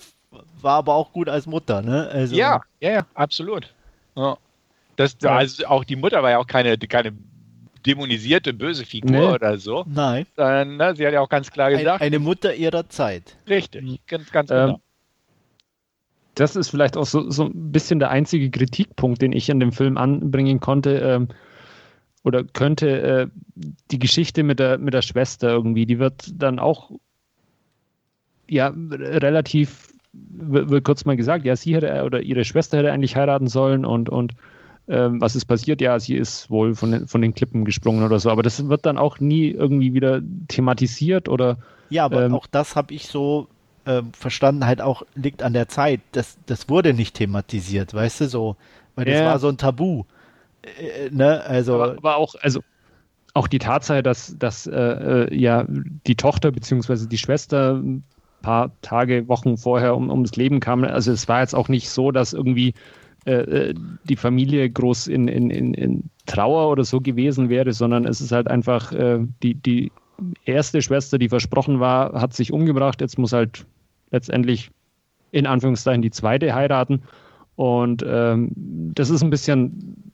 Speaker 1: War aber auch gut als Mutter, ne?
Speaker 2: Also, ja, ja, ja, absolut. Ja. Das, also auch die Mutter war ja auch keine, keine dämonisierte, böse Figur nee. oder so.
Speaker 1: Nein.
Speaker 2: Sondern, ne, sie hat ja auch ganz klar gesagt.
Speaker 1: Ein, eine Mutter ihrer Zeit.
Speaker 2: Richtig, ganz, ganz ähm, genau
Speaker 3: das ist vielleicht auch so, so ein bisschen der einzige Kritikpunkt, den ich an dem Film anbringen konnte. Ähm, oder könnte äh, die Geschichte mit der, mit der Schwester irgendwie, die wird dann auch ja relativ, wird kurz mal gesagt, ja, sie hätte oder ihre Schwester hätte eigentlich heiraten sollen und, und ähm, was ist passiert? Ja, sie ist wohl von den, von den Klippen gesprungen oder so, aber das wird dann auch nie irgendwie wieder thematisiert oder.
Speaker 1: Ja, aber ähm, auch das habe ich so äh, verstanden, halt auch liegt an der Zeit. Das, das wurde nicht thematisiert, weißt du, so. Weil das ja. war so ein Tabu. Äh, äh, ne? Also.
Speaker 3: Aber, aber, auch, also auch die Tatsache, dass, dass äh, äh ja die Tochter bzw. die Schwester ein paar Tage, Wochen vorher um, ums Leben kam. Also es war jetzt auch nicht so, dass irgendwie äh, die Familie groß in, in, in, in, Trauer oder so gewesen wäre, sondern es ist halt einfach die, die erste Schwester, die versprochen war, hat sich umgebracht. Jetzt muss halt letztendlich in Anführungszeichen die zweite heiraten. Und ähm, das ist ein bisschen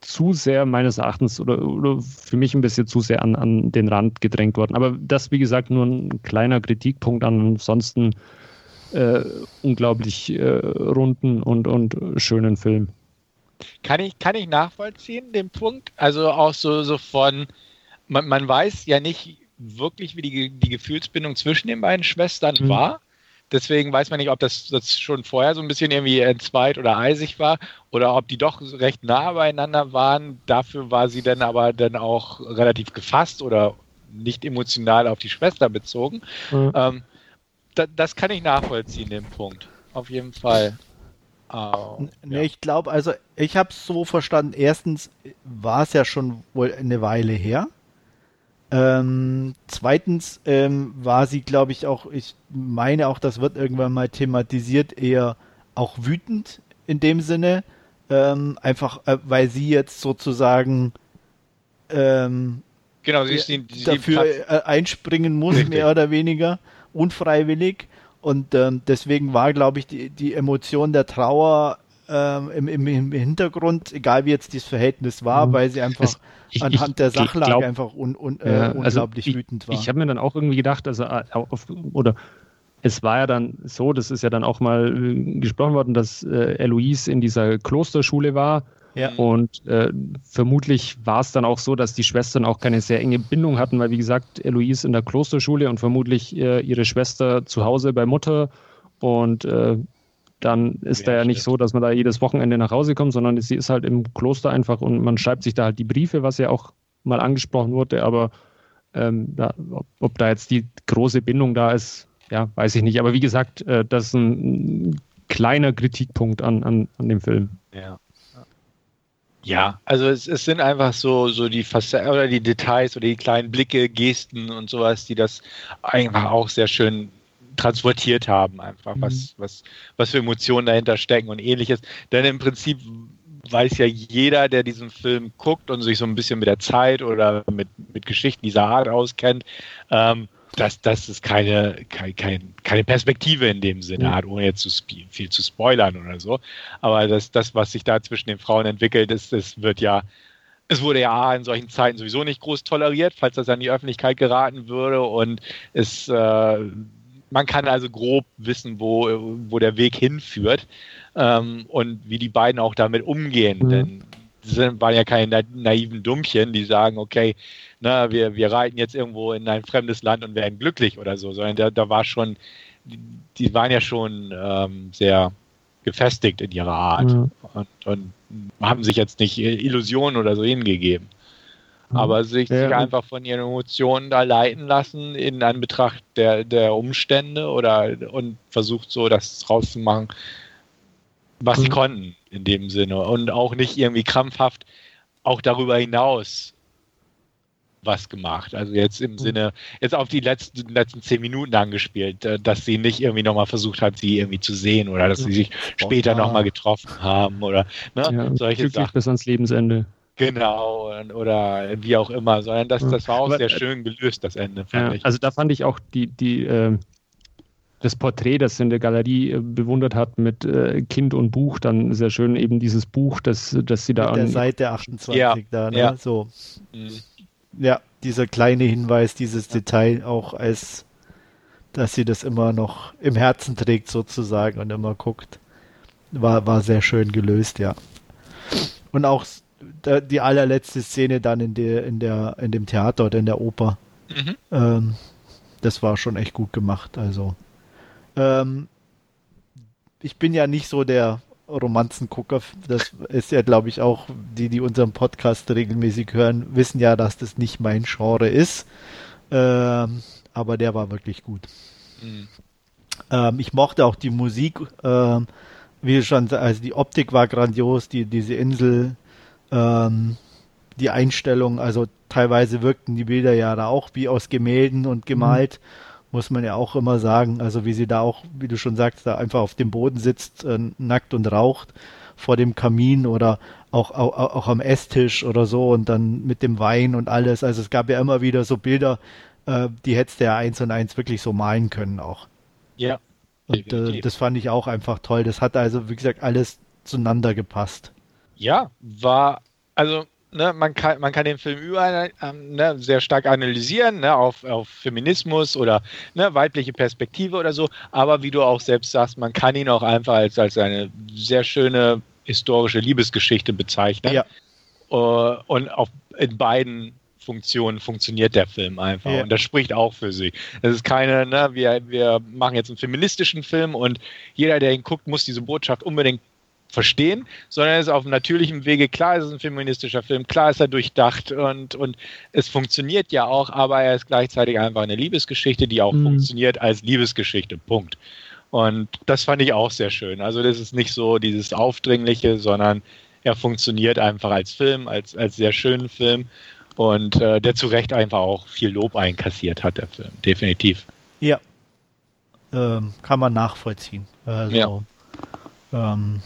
Speaker 3: zu sehr meines Erachtens oder, oder, für mich ein bisschen zu sehr an, an den Rand gedrängt worden. Aber das, wie gesagt, nur ein kleiner Kritikpunkt. Ansonsten äh, unglaublich äh, runden und, und schönen Film.
Speaker 2: Kann ich, kann ich nachvollziehen, den Punkt? Also auch so, so von, man, man weiß ja nicht wirklich, wie die, die Gefühlsbindung zwischen den beiden Schwestern mhm. war. Deswegen weiß man nicht, ob das, das schon vorher so ein bisschen irgendwie entzweit oder eisig war oder ob die doch recht nah beieinander waren. Dafür war sie dann aber dann auch relativ gefasst oder nicht emotional auf die Schwester bezogen. Mhm. Ähm, da, das kann ich nachvollziehen, den Punkt. Auf jeden Fall.
Speaker 1: Oh, ne, ja. Ich glaube, also ich habe es so verstanden. Erstens war es ja schon wohl eine Weile her. Ähm, zweitens ähm, war sie, glaube ich, auch, ich meine auch, das wird irgendwann mal thematisiert, eher auch wütend in dem Sinne. Ähm, einfach, äh, weil sie jetzt sozusagen ähm,
Speaker 2: genau, sie ist die,
Speaker 1: die, dafür äh, einspringen muss, Richtig. mehr oder weniger, unfreiwillig. Und ähm, deswegen war, glaube ich, die, die Emotion der Trauer ähm, im, im, im, Hintergrund, egal wie jetzt dieses Verhältnis war, mhm. weil sie einfach ich, anhand ich, der Sachlage glaub, einfach un, un, äh, ja, also unglaublich
Speaker 3: ich,
Speaker 1: wütend war.
Speaker 3: Ich habe mir dann auch irgendwie gedacht, also äh, auf, oder es war ja dann so, das ist ja dann auch mal äh, gesprochen worden, dass äh, Eloise in dieser Klosterschule war ja. Und äh, vermutlich war es dann auch so, dass die Schwestern auch keine sehr enge Bindung hatten, weil wie gesagt, Eloise in der Klosterschule und vermutlich äh, ihre Schwester zu Hause bei Mutter. Und äh, dann ist ja, da ja nicht so, dass man da jedes Wochenende nach Hause kommt, sondern sie ist halt im Kloster einfach und man schreibt sich da halt die Briefe, was ja auch mal angesprochen wurde, aber ähm, da, ob, ob, da jetzt die große Bindung da ist, ja, weiß ich nicht. Aber wie gesagt, äh, das ist ein, ein kleiner Kritikpunkt an, an, an dem Film.
Speaker 2: Ja. Ja, also es, es sind einfach so, so die Facetten oder die Details oder die kleinen Blicke, Gesten und sowas, die das einfach auch sehr schön transportiert haben, einfach, mhm. was, was, was für Emotionen dahinter stecken und ähnliches. Denn im Prinzip weiß ja jeder, der diesen Film guckt und sich so ein bisschen mit der Zeit oder mit, mit Geschichten dieser Art auskennt, ähm, dass, dass es keine, keine, keine Perspektive in dem Sinne mhm. hat, ohne jetzt zu viel zu spoilern oder so. Aber das, das, was sich da zwischen den Frauen entwickelt, ist, das wird ja, es wurde ja in solchen Zeiten sowieso nicht groß toleriert, falls das an die Öffentlichkeit geraten würde. Und es, äh, man kann also grob wissen, wo, wo der Weg hinführt ähm, und wie die beiden auch damit umgehen. Mhm. Denn sind, waren ja keine naiven Dummchen, die sagen, okay, na, wir, wir reiten jetzt irgendwo in ein fremdes Land und werden glücklich oder so, sondern da, da war schon, die, die waren ja schon ähm, sehr gefestigt in ihrer Art mhm. und, und, haben sich jetzt nicht Illusionen oder so hingegeben. Mhm. Aber sich, ja. sich, einfach von ihren Emotionen da leiten lassen in Anbetracht der, der Umstände oder und versucht so das rauszumachen, was mhm. sie konnten in dem Sinne und auch nicht irgendwie krampfhaft auch darüber hinaus was gemacht. Also jetzt im mhm. Sinne, jetzt auf die letzten, letzten zehn Minuten angespielt, äh, dass sie nicht irgendwie nochmal versucht hat, sie irgendwie zu sehen oder dass sie sich später nochmal getroffen haben oder ne,
Speaker 3: ja, solche Sachen. bis ans Lebensende.
Speaker 2: Genau, oder wie auch immer, sondern das, das war auch Aber, sehr äh, schön gelöst, das Ende,
Speaker 3: fand ja, ich. Also da fand ich auch die, die, äh, das Porträt, das in der Galerie äh, bewundert hat mit äh, Kind und Buch, dann sehr schön eben dieses Buch, das, das sie da
Speaker 1: mit der Seite 28 ja, da, ne? Ja. So. Mhm ja, dieser kleine Hinweis, dieses Detail auch als, dass sie das immer noch im Herzen trägt sozusagen und immer guckt, war, war sehr schön gelöst, ja. Und auch die allerletzte Szene dann in der, in der, in dem Theater oder in der Oper. Mhm. Ähm, das war schon echt gut gemacht. Also ähm, ich bin ja nicht so der Romanzengucker, das ist ja, glaube ich, auch die, die unseren Podcast regelmäßig hören, wissen ja, dass das nicht mein Genre ist. Ähm, aber der war wirklich gut. Mhm. Ähm, ich mochte auch die Musik, ähm, wie schon, also die Optik war grandios, die, diese Insel, ähm, die Einstellung, also teilweise wirkten die Bilder ja da auch wie aus Gemälden und gemalt. Mhm muss man ja auch immer sagen. Also wie sie da auch, wie du schon sagst, da einfach auf dem Boden sitzt, äh, nackt und raucht vor dem Kamin oder auch, auch, auch am Esstisch oder so und dann mit dem Wein und alles. Also es gab ja immer wieder so Bilder, äh, die hättest du ja eins und eins wirklich so malen können auch.
Speaker 2: Ja.
Speaker 1: Und äh, das fand ich auch einfach toll. Das hat also, wie gesagt, alles zueinander gepasst.
Speaker 2: Ja, war, also ne, man, kann, man kann den Film überall ähm, ne, sehr stark analysieren, ne, auf, auf Feminismus oder ne, weibliche Perspektive oder so, aber wie du auch selbst sagst, man kann ihn auch einfach als, als eine sehr schöne historische Liebesgeschichte bezeichnen. Ja. Uh, und auf, in beiden Funktionen funktioniert der Film einfach. Ja. Und das spricht auch für sich. Das ist keine, ne, wir, wir machen jetzt einen feministischen Film und jeder, der ihn guckt, muss diese Botschaft unbedingt verstehen, sondern es ist auf natürlichem Wege. Klar ist es ein feministischer Film, klar ist er durchdacht und, und es funktioniert ja auch, aber er ist gleichzeitig einfach eine Liebesgeschichte, die auch mhm. funktioniert als Liebesgeschichte. Punkt. Und das fand ich auch sehr schön. Also das ist nicht so dieses Aufdringliche, sondern er funktioniert einfach als Film, als, als sehr schönen Film und äh, der zu Recht einfach auch viel Lob einkassiert hat, der Film, definitiv.
Speaker 1: Ja, ähm, kann man nachvollziehen. Also, ja. Ähm,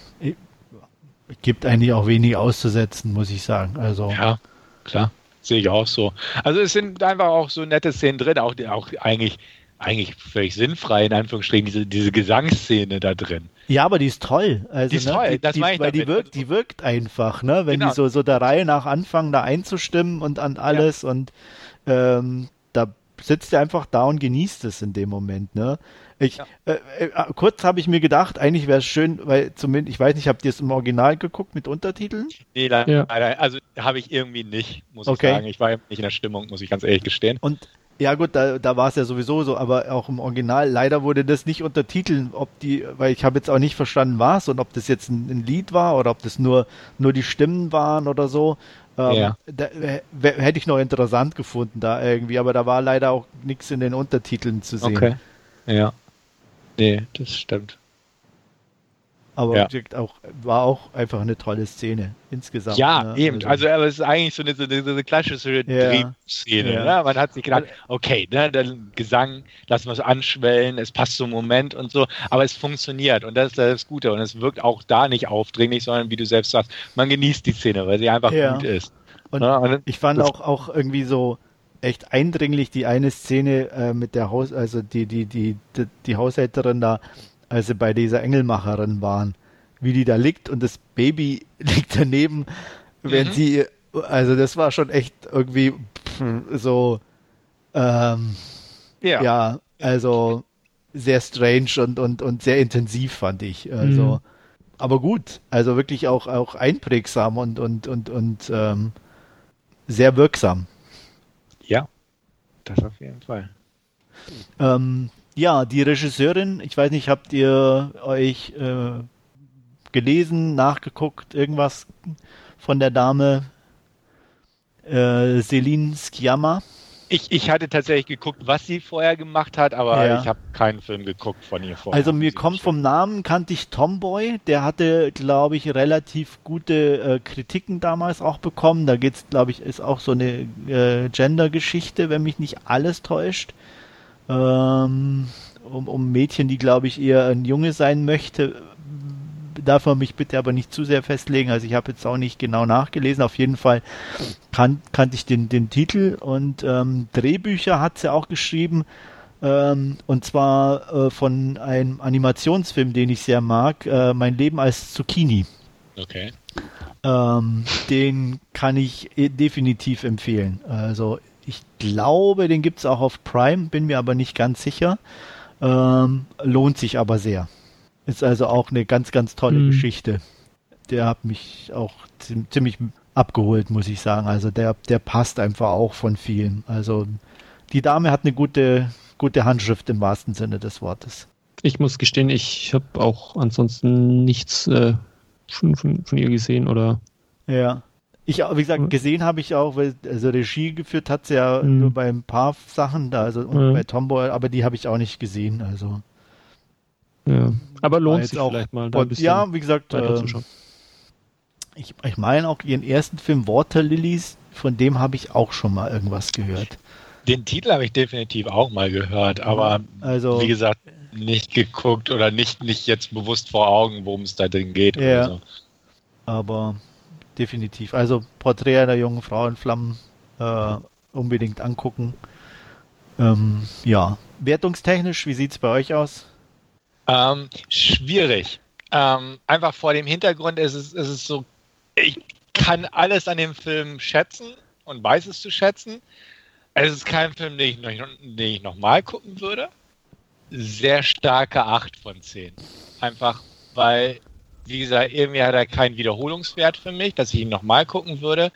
Speaker 1: gibt eigentlich auch wenig auszusetzen, muss ich sagen. Also,
Speaker 2: ja, klar, sehe ich auch so. Also es sind einfach auch so nette Szenen drin, auch, auch eigentlich eigentlich völlig sinnfrei, in Anführungsstrichen, diese, diese Gesangsszene da drin.
Speaker 1: Ja, aber die ist toll. Also,
Speaker 2: die ist
Speaker 1: ne,
Speaker 2: toll,
Speaker 1: die,
Speaker 2: das
Speaker 1: die,
Speaker 2: meine ich
Speaker 1: Weil die wirkt, die wirkt einfach, ne? Wenn genau. die so, so der Reihe nach anfangen, da einzustimmen und an alles ja. und ähm, da sitzt er einfach da und genießt es in dem Moment, ne? Ich, ja. äh, äh, kurz habe ich mir gedacht, eigentlich wäre es schön, weil zumindest, ich weiß nicht, habt ihr es im Original geguckt mit Untertiteln?
Speaker 2: Nee, leider, ja. also habe ich irgendwie nicht, muss okay. ich sagen. Ich war nicht in der Stimmung, muss ich ganz ehrlich gestehen.
Speaker 1: Und ja gut, da, da war es ja sowieso so, aber auch im Original leider wurde das nicht untertiteln, ob die, weil ich habe jetzt auch nicht verstanden, was und ob das jetzt ein, ein, Lied war oder ob das nur nur die Stimmen waren oder so. Ähm, ja. da, hätte ich noch interessant gefunden da irgendwie, aber da war leider auch nichts in den Untertiteln zu sehen. Okay.
Speaker 2: Ja. Nee, das stimmt.
Speaker 1: Aber ja. auch, war auch einfach eine tolle Szene insgesamt.
Speaker 2: Ja, ne? eben. Also, also, es ist eigentlich so eine, so eine, so eine klassische ja. Drehszene. Ja. Ne? Man hat sich gedacht, okay, ne, der Gesang, lassen wir es anschwellen, es passt zum Moment und so, aber es funktioniert und das ist das Gute und es wirkt auch da nicht aufdringlich, sondern wie du selbst sagst, man genießt die Szene, weil sie einfach gut ist.
Speaker 1: Und, ne? und ich fand auch, auch irgendwie so, echt eindringlich die eine Szene äh, mit der Haus, also die, die, die, die, die Haushälterin da, als sie bei dieser Engelmacherin waren, wie die da liegt und das Baby liegt daneben, während mhm. sie, also das war schon echt irgendwie so, ähm, ja. ja, also sehr strange und, und, und sehr intensiv fand ich. Also, mhm. aber gut, also wirklich auch, auch einprägsam und, und, und, und ähm, sehr wirksam.
Speaker 2: Das auf jeden Fall.
Speaker 1: Ähm, ja, die Regisseurin, ich weiß nicht, habt ihr euch äh, gelesen, nachgeguckt, irgendwas von der Dame äh, Celine Sciamma?
Speaker 2: Ich, ich hatte tatsächlich geguckt, was sie vorher gemacht hat, aber ja. ich habe keinen Film geguckt von ihr vorher.
Speaker 1: Also mir kommt vom Namen, kannte ich Tomboy, der hatte, glaube ich, relativ gute äh, Kritiken damals auch bekommen. Da geht es, glaube ich, ist auch so eine äh, Gender-Geschichte, wenn mich nicht alles täuscht. Ähm, um, um Mädchen, die, glaube ich, eher ein Junge sein möchte, darf man mich bitte aber nicht zu sehr festlegen. Also ich habe jetzt auch nicht genau nachgelesen. Auf jeden Fall kan kannte ich den, den Titel und ähm, Drehbücher hat sie auch geschrieben. Ähm, und zwar äh, von einem Animationsfilm, den ich sehr mag, äh, Mein Leben als Zucchini.
Speaker 2: Okay.
Speaker 1: Ähm, den kann ich äh, definitiv empfehlen. Also ich glaube, den gibt es auch auf Prime, bin mir aber nicht ganz sicher. Ähm, lohnt sich aber sehr. Ist also auch eine ganz, ganz tolle mhm. Geschichte. Der hat mich auch ziemlich abgeholt, muss ich sagen. Also der, der passt einfach auch von vielen. Also die Dame hat eine gute, gute Handschrift im wahrsten Sinne des Wortes.
Speaker 3: Ich muss gestehen, ich habe auch ansonsten nichts äh, von, von, von, ihr gesehen oder.
Speaker 1: Ja. Ich, wie gesagt, gesehen habe ich auch, weil also Regie geführt hat sie ja mhm. nur bei ein paar Sachen da, also mhm. bei Tomboy, aber die habe ich auch nicht gesehen. Also
Speaker 3: ja. Aber lohnt sich auch, vielleicht mal
Speaker 1: da ein bisschen Ja, wie gesagt, äh, ich, ich meine auch ihren ersten Film Water Lilies, von dem habe ich auch schon mal irgendwas gehört.
Speaker 2: Den Titel habe ich definitiv auch mal gehört, aber also, wie gesagt, nicht geguckt oder nicht, nicht jetzt bewusst vor Augen, worum es da drin geht.
Speaker 1: Ja, so. Aber definitiv. Also Porträt einer jungen Frau in Flammen äh, unbedingt angucken. Ähm, ja, wertungstechnisch, wie sieht es bei euch aus?
Speaker 2: Ähm, schwierig. Ähm, einfach vor dem Hintergrund ist es, ist es so, ich kann alles an dem Film schätzen und weiß es zu schätzen. Es ist kein Film, den ich, noch, den ich nochmal gucken würde. Sehr starke 8 von 10. Einfach, weil, wie gesagt, irgendwie hat er keinen Wiederholungswert für mich, dass ich ihn nochmal gucken würde.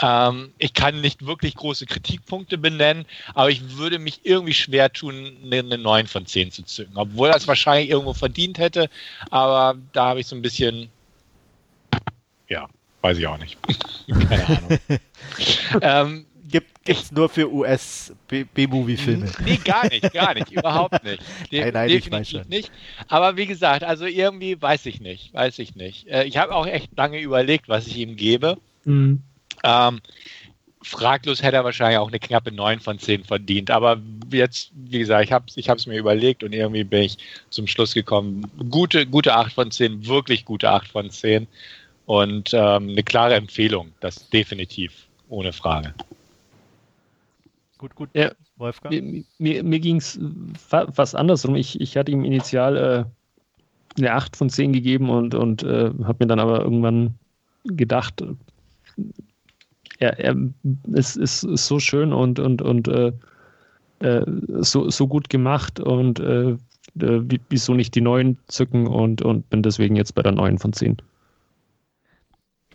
Speaker 2: Ähm, ich kann nicht wirklich große Kritikpunkte benennen, aber ich würde mich irgendwie schwer tun, eine 9 von 10 zu zücken. Obwohl er es wahrscheinlich irgendwo verdient hätte, aber da habe ich so ein bisschen, ja, weiß ich auch nicht. Keine Ahnung. ähm,
Speaker 1: gibt es nur für US-B-Movie-Filme.
Speaker 2: Nee, gar nicht, gar nicht, überhaupt nicht.
Speaker 1: De nein, nein,
Speaker 2: definitiv nicht. Aber wie gesagt, also irgendwie weiß ich nicht, weiß ich nicht. Äh, ich habe auch echt lange überlegt, was ich ihm gebe. Mhm. Ähm, fraglos hätte er wahrscheinlich auch eine knappe 9 von 10 verdient. Aber jetzt, wie gesagt, ich habe es ich mir überlegt und irgendwie bin ich zum Schluss gekommen. Gute, gute 8 von 10, wirklich gute 8 von 10. Und ähm, eine klare Empfehlung, das definitiv, ohne Frage.
Speaker 3: Gut, gut. Ja, Wolfgang? Mir, mir, mir ging es fast andersrum. Ich, ich hatte ihm initial äh, eine 8 von 10 gegeben und, und äh, habe mir dann aber irgendwann gedacht, er, er ist, ist, so schön und, und, und äh, äh so, so gut gemacht und äh, äh wieso nicht die neuen zücken und, und bin deswegen jetzt bei der 9 von 10.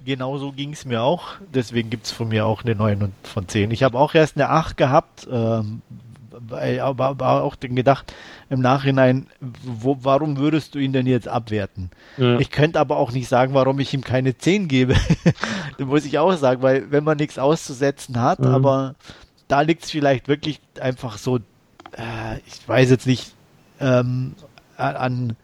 Speaker 1: Genauso ging es mir auch, deswegen gibt es von mir auch eine 9 von 10. Ich habe auch erst eine 8 gehabt, ähm, aber, aber auch gedacht im Nachhinein, wo, warum würdest du ihn denn jetzt abwerten? Ja. Ich könnte aber auch nicht sagen, warum ich ihm keine 10 gebe. das muss ich auch sagen, weil wenn man nichts auszusetzen hat, ja. aber da liegt es vielleicht wirklich einfach so, äh, ich weiß jetzt nicht, ähm, an,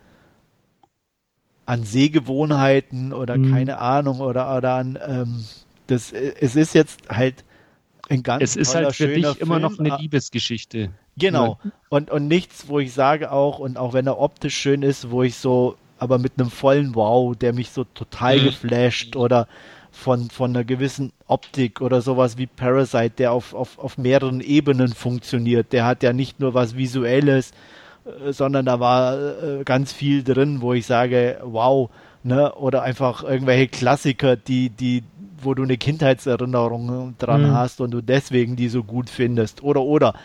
Speaker 1: an Sehgewohnheiten oder mhm. keine Ahnung oder, oder an ähm, das, es ist jetzt halt ein ganz
Speaker 3: Es ist halt für dich Film. immer noch eine Liebesgeschichte.
Speaker 1: Genau. Und, und nichts, wo ich sage auch, und auch wenn er optisch schön ist, wo ich so, aber mit einem vollen Wow, der mich so total mhm. geflasht oder von, von einer gewissen Optik oder sowas wie Parasite, der auf, auf, auf mehreren Ebenen funktioniert. Der hat ja nicht nur was Visuelles, äh, sondern da war äh, ganz viel drin, wo ich sage, wow, ne, oder einfach irgendwelche Klassiker, die, die, wo du eine Kindheitserinnerung dran mhm. hast und du deswegen die so gut findest. Oder, oder.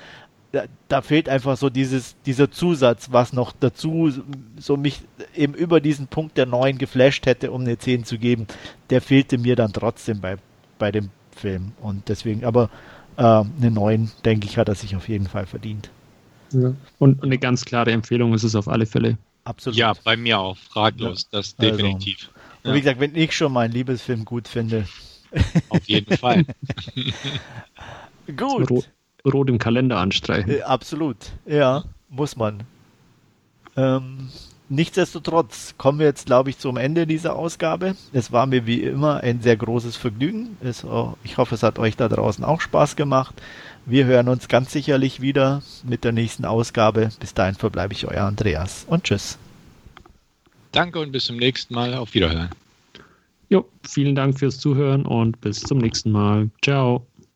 Speaker 1: Da, da, fehlt einfach so dieses, dieser Zusatz, was noch dazu so mich eben über diesen Punkt der 9 geflasht hätte, um eine 10 zu geben. Der fehlte mir dann trotzdem bei, bei dem Film. Und deswegen, aber äh, eine 9, denke ich, hat er sich auf jeden Fall verdient.
Speaker 3: Ja. Und eine ganz klare Empfehlung ist es auf alle Fälle.
Speaker 2: Absolut. Ja, bei mir auch, fraglos, ja. das also, definitiv. Also,
Speaker 1: und wie gesagt, wenn ich schon meinen Liebesfilm gut finde,
Speaker 2: auf jeden Fall.
Speaker 3: Gut. Rot, rot, im Kalender anstreichen.
Speaker 1: Äh, absolut. Ja, muss man. Ähm, nichtsdestotrotz kommen wir jetzt, glaube ich, zum Ende dieser Ausgabe. Es war mir wie immer ein sehr großes Vergnügen. Es, oh, ich hoffe, es hat euch da draußen auch Spaß gemacht. Wir hören uns ganz sicherlich wieder mit der nächsten Ausgabe. Bis dahin verbleibe ich euer Andreas und tschüss.
Speaker 2: Danke und bis zum nächsten Mal. Auf Wiederhören.
Speaker 3: Jo, vielen Dank fürs Zuhören und bis zum nächsten Mal. Ciao.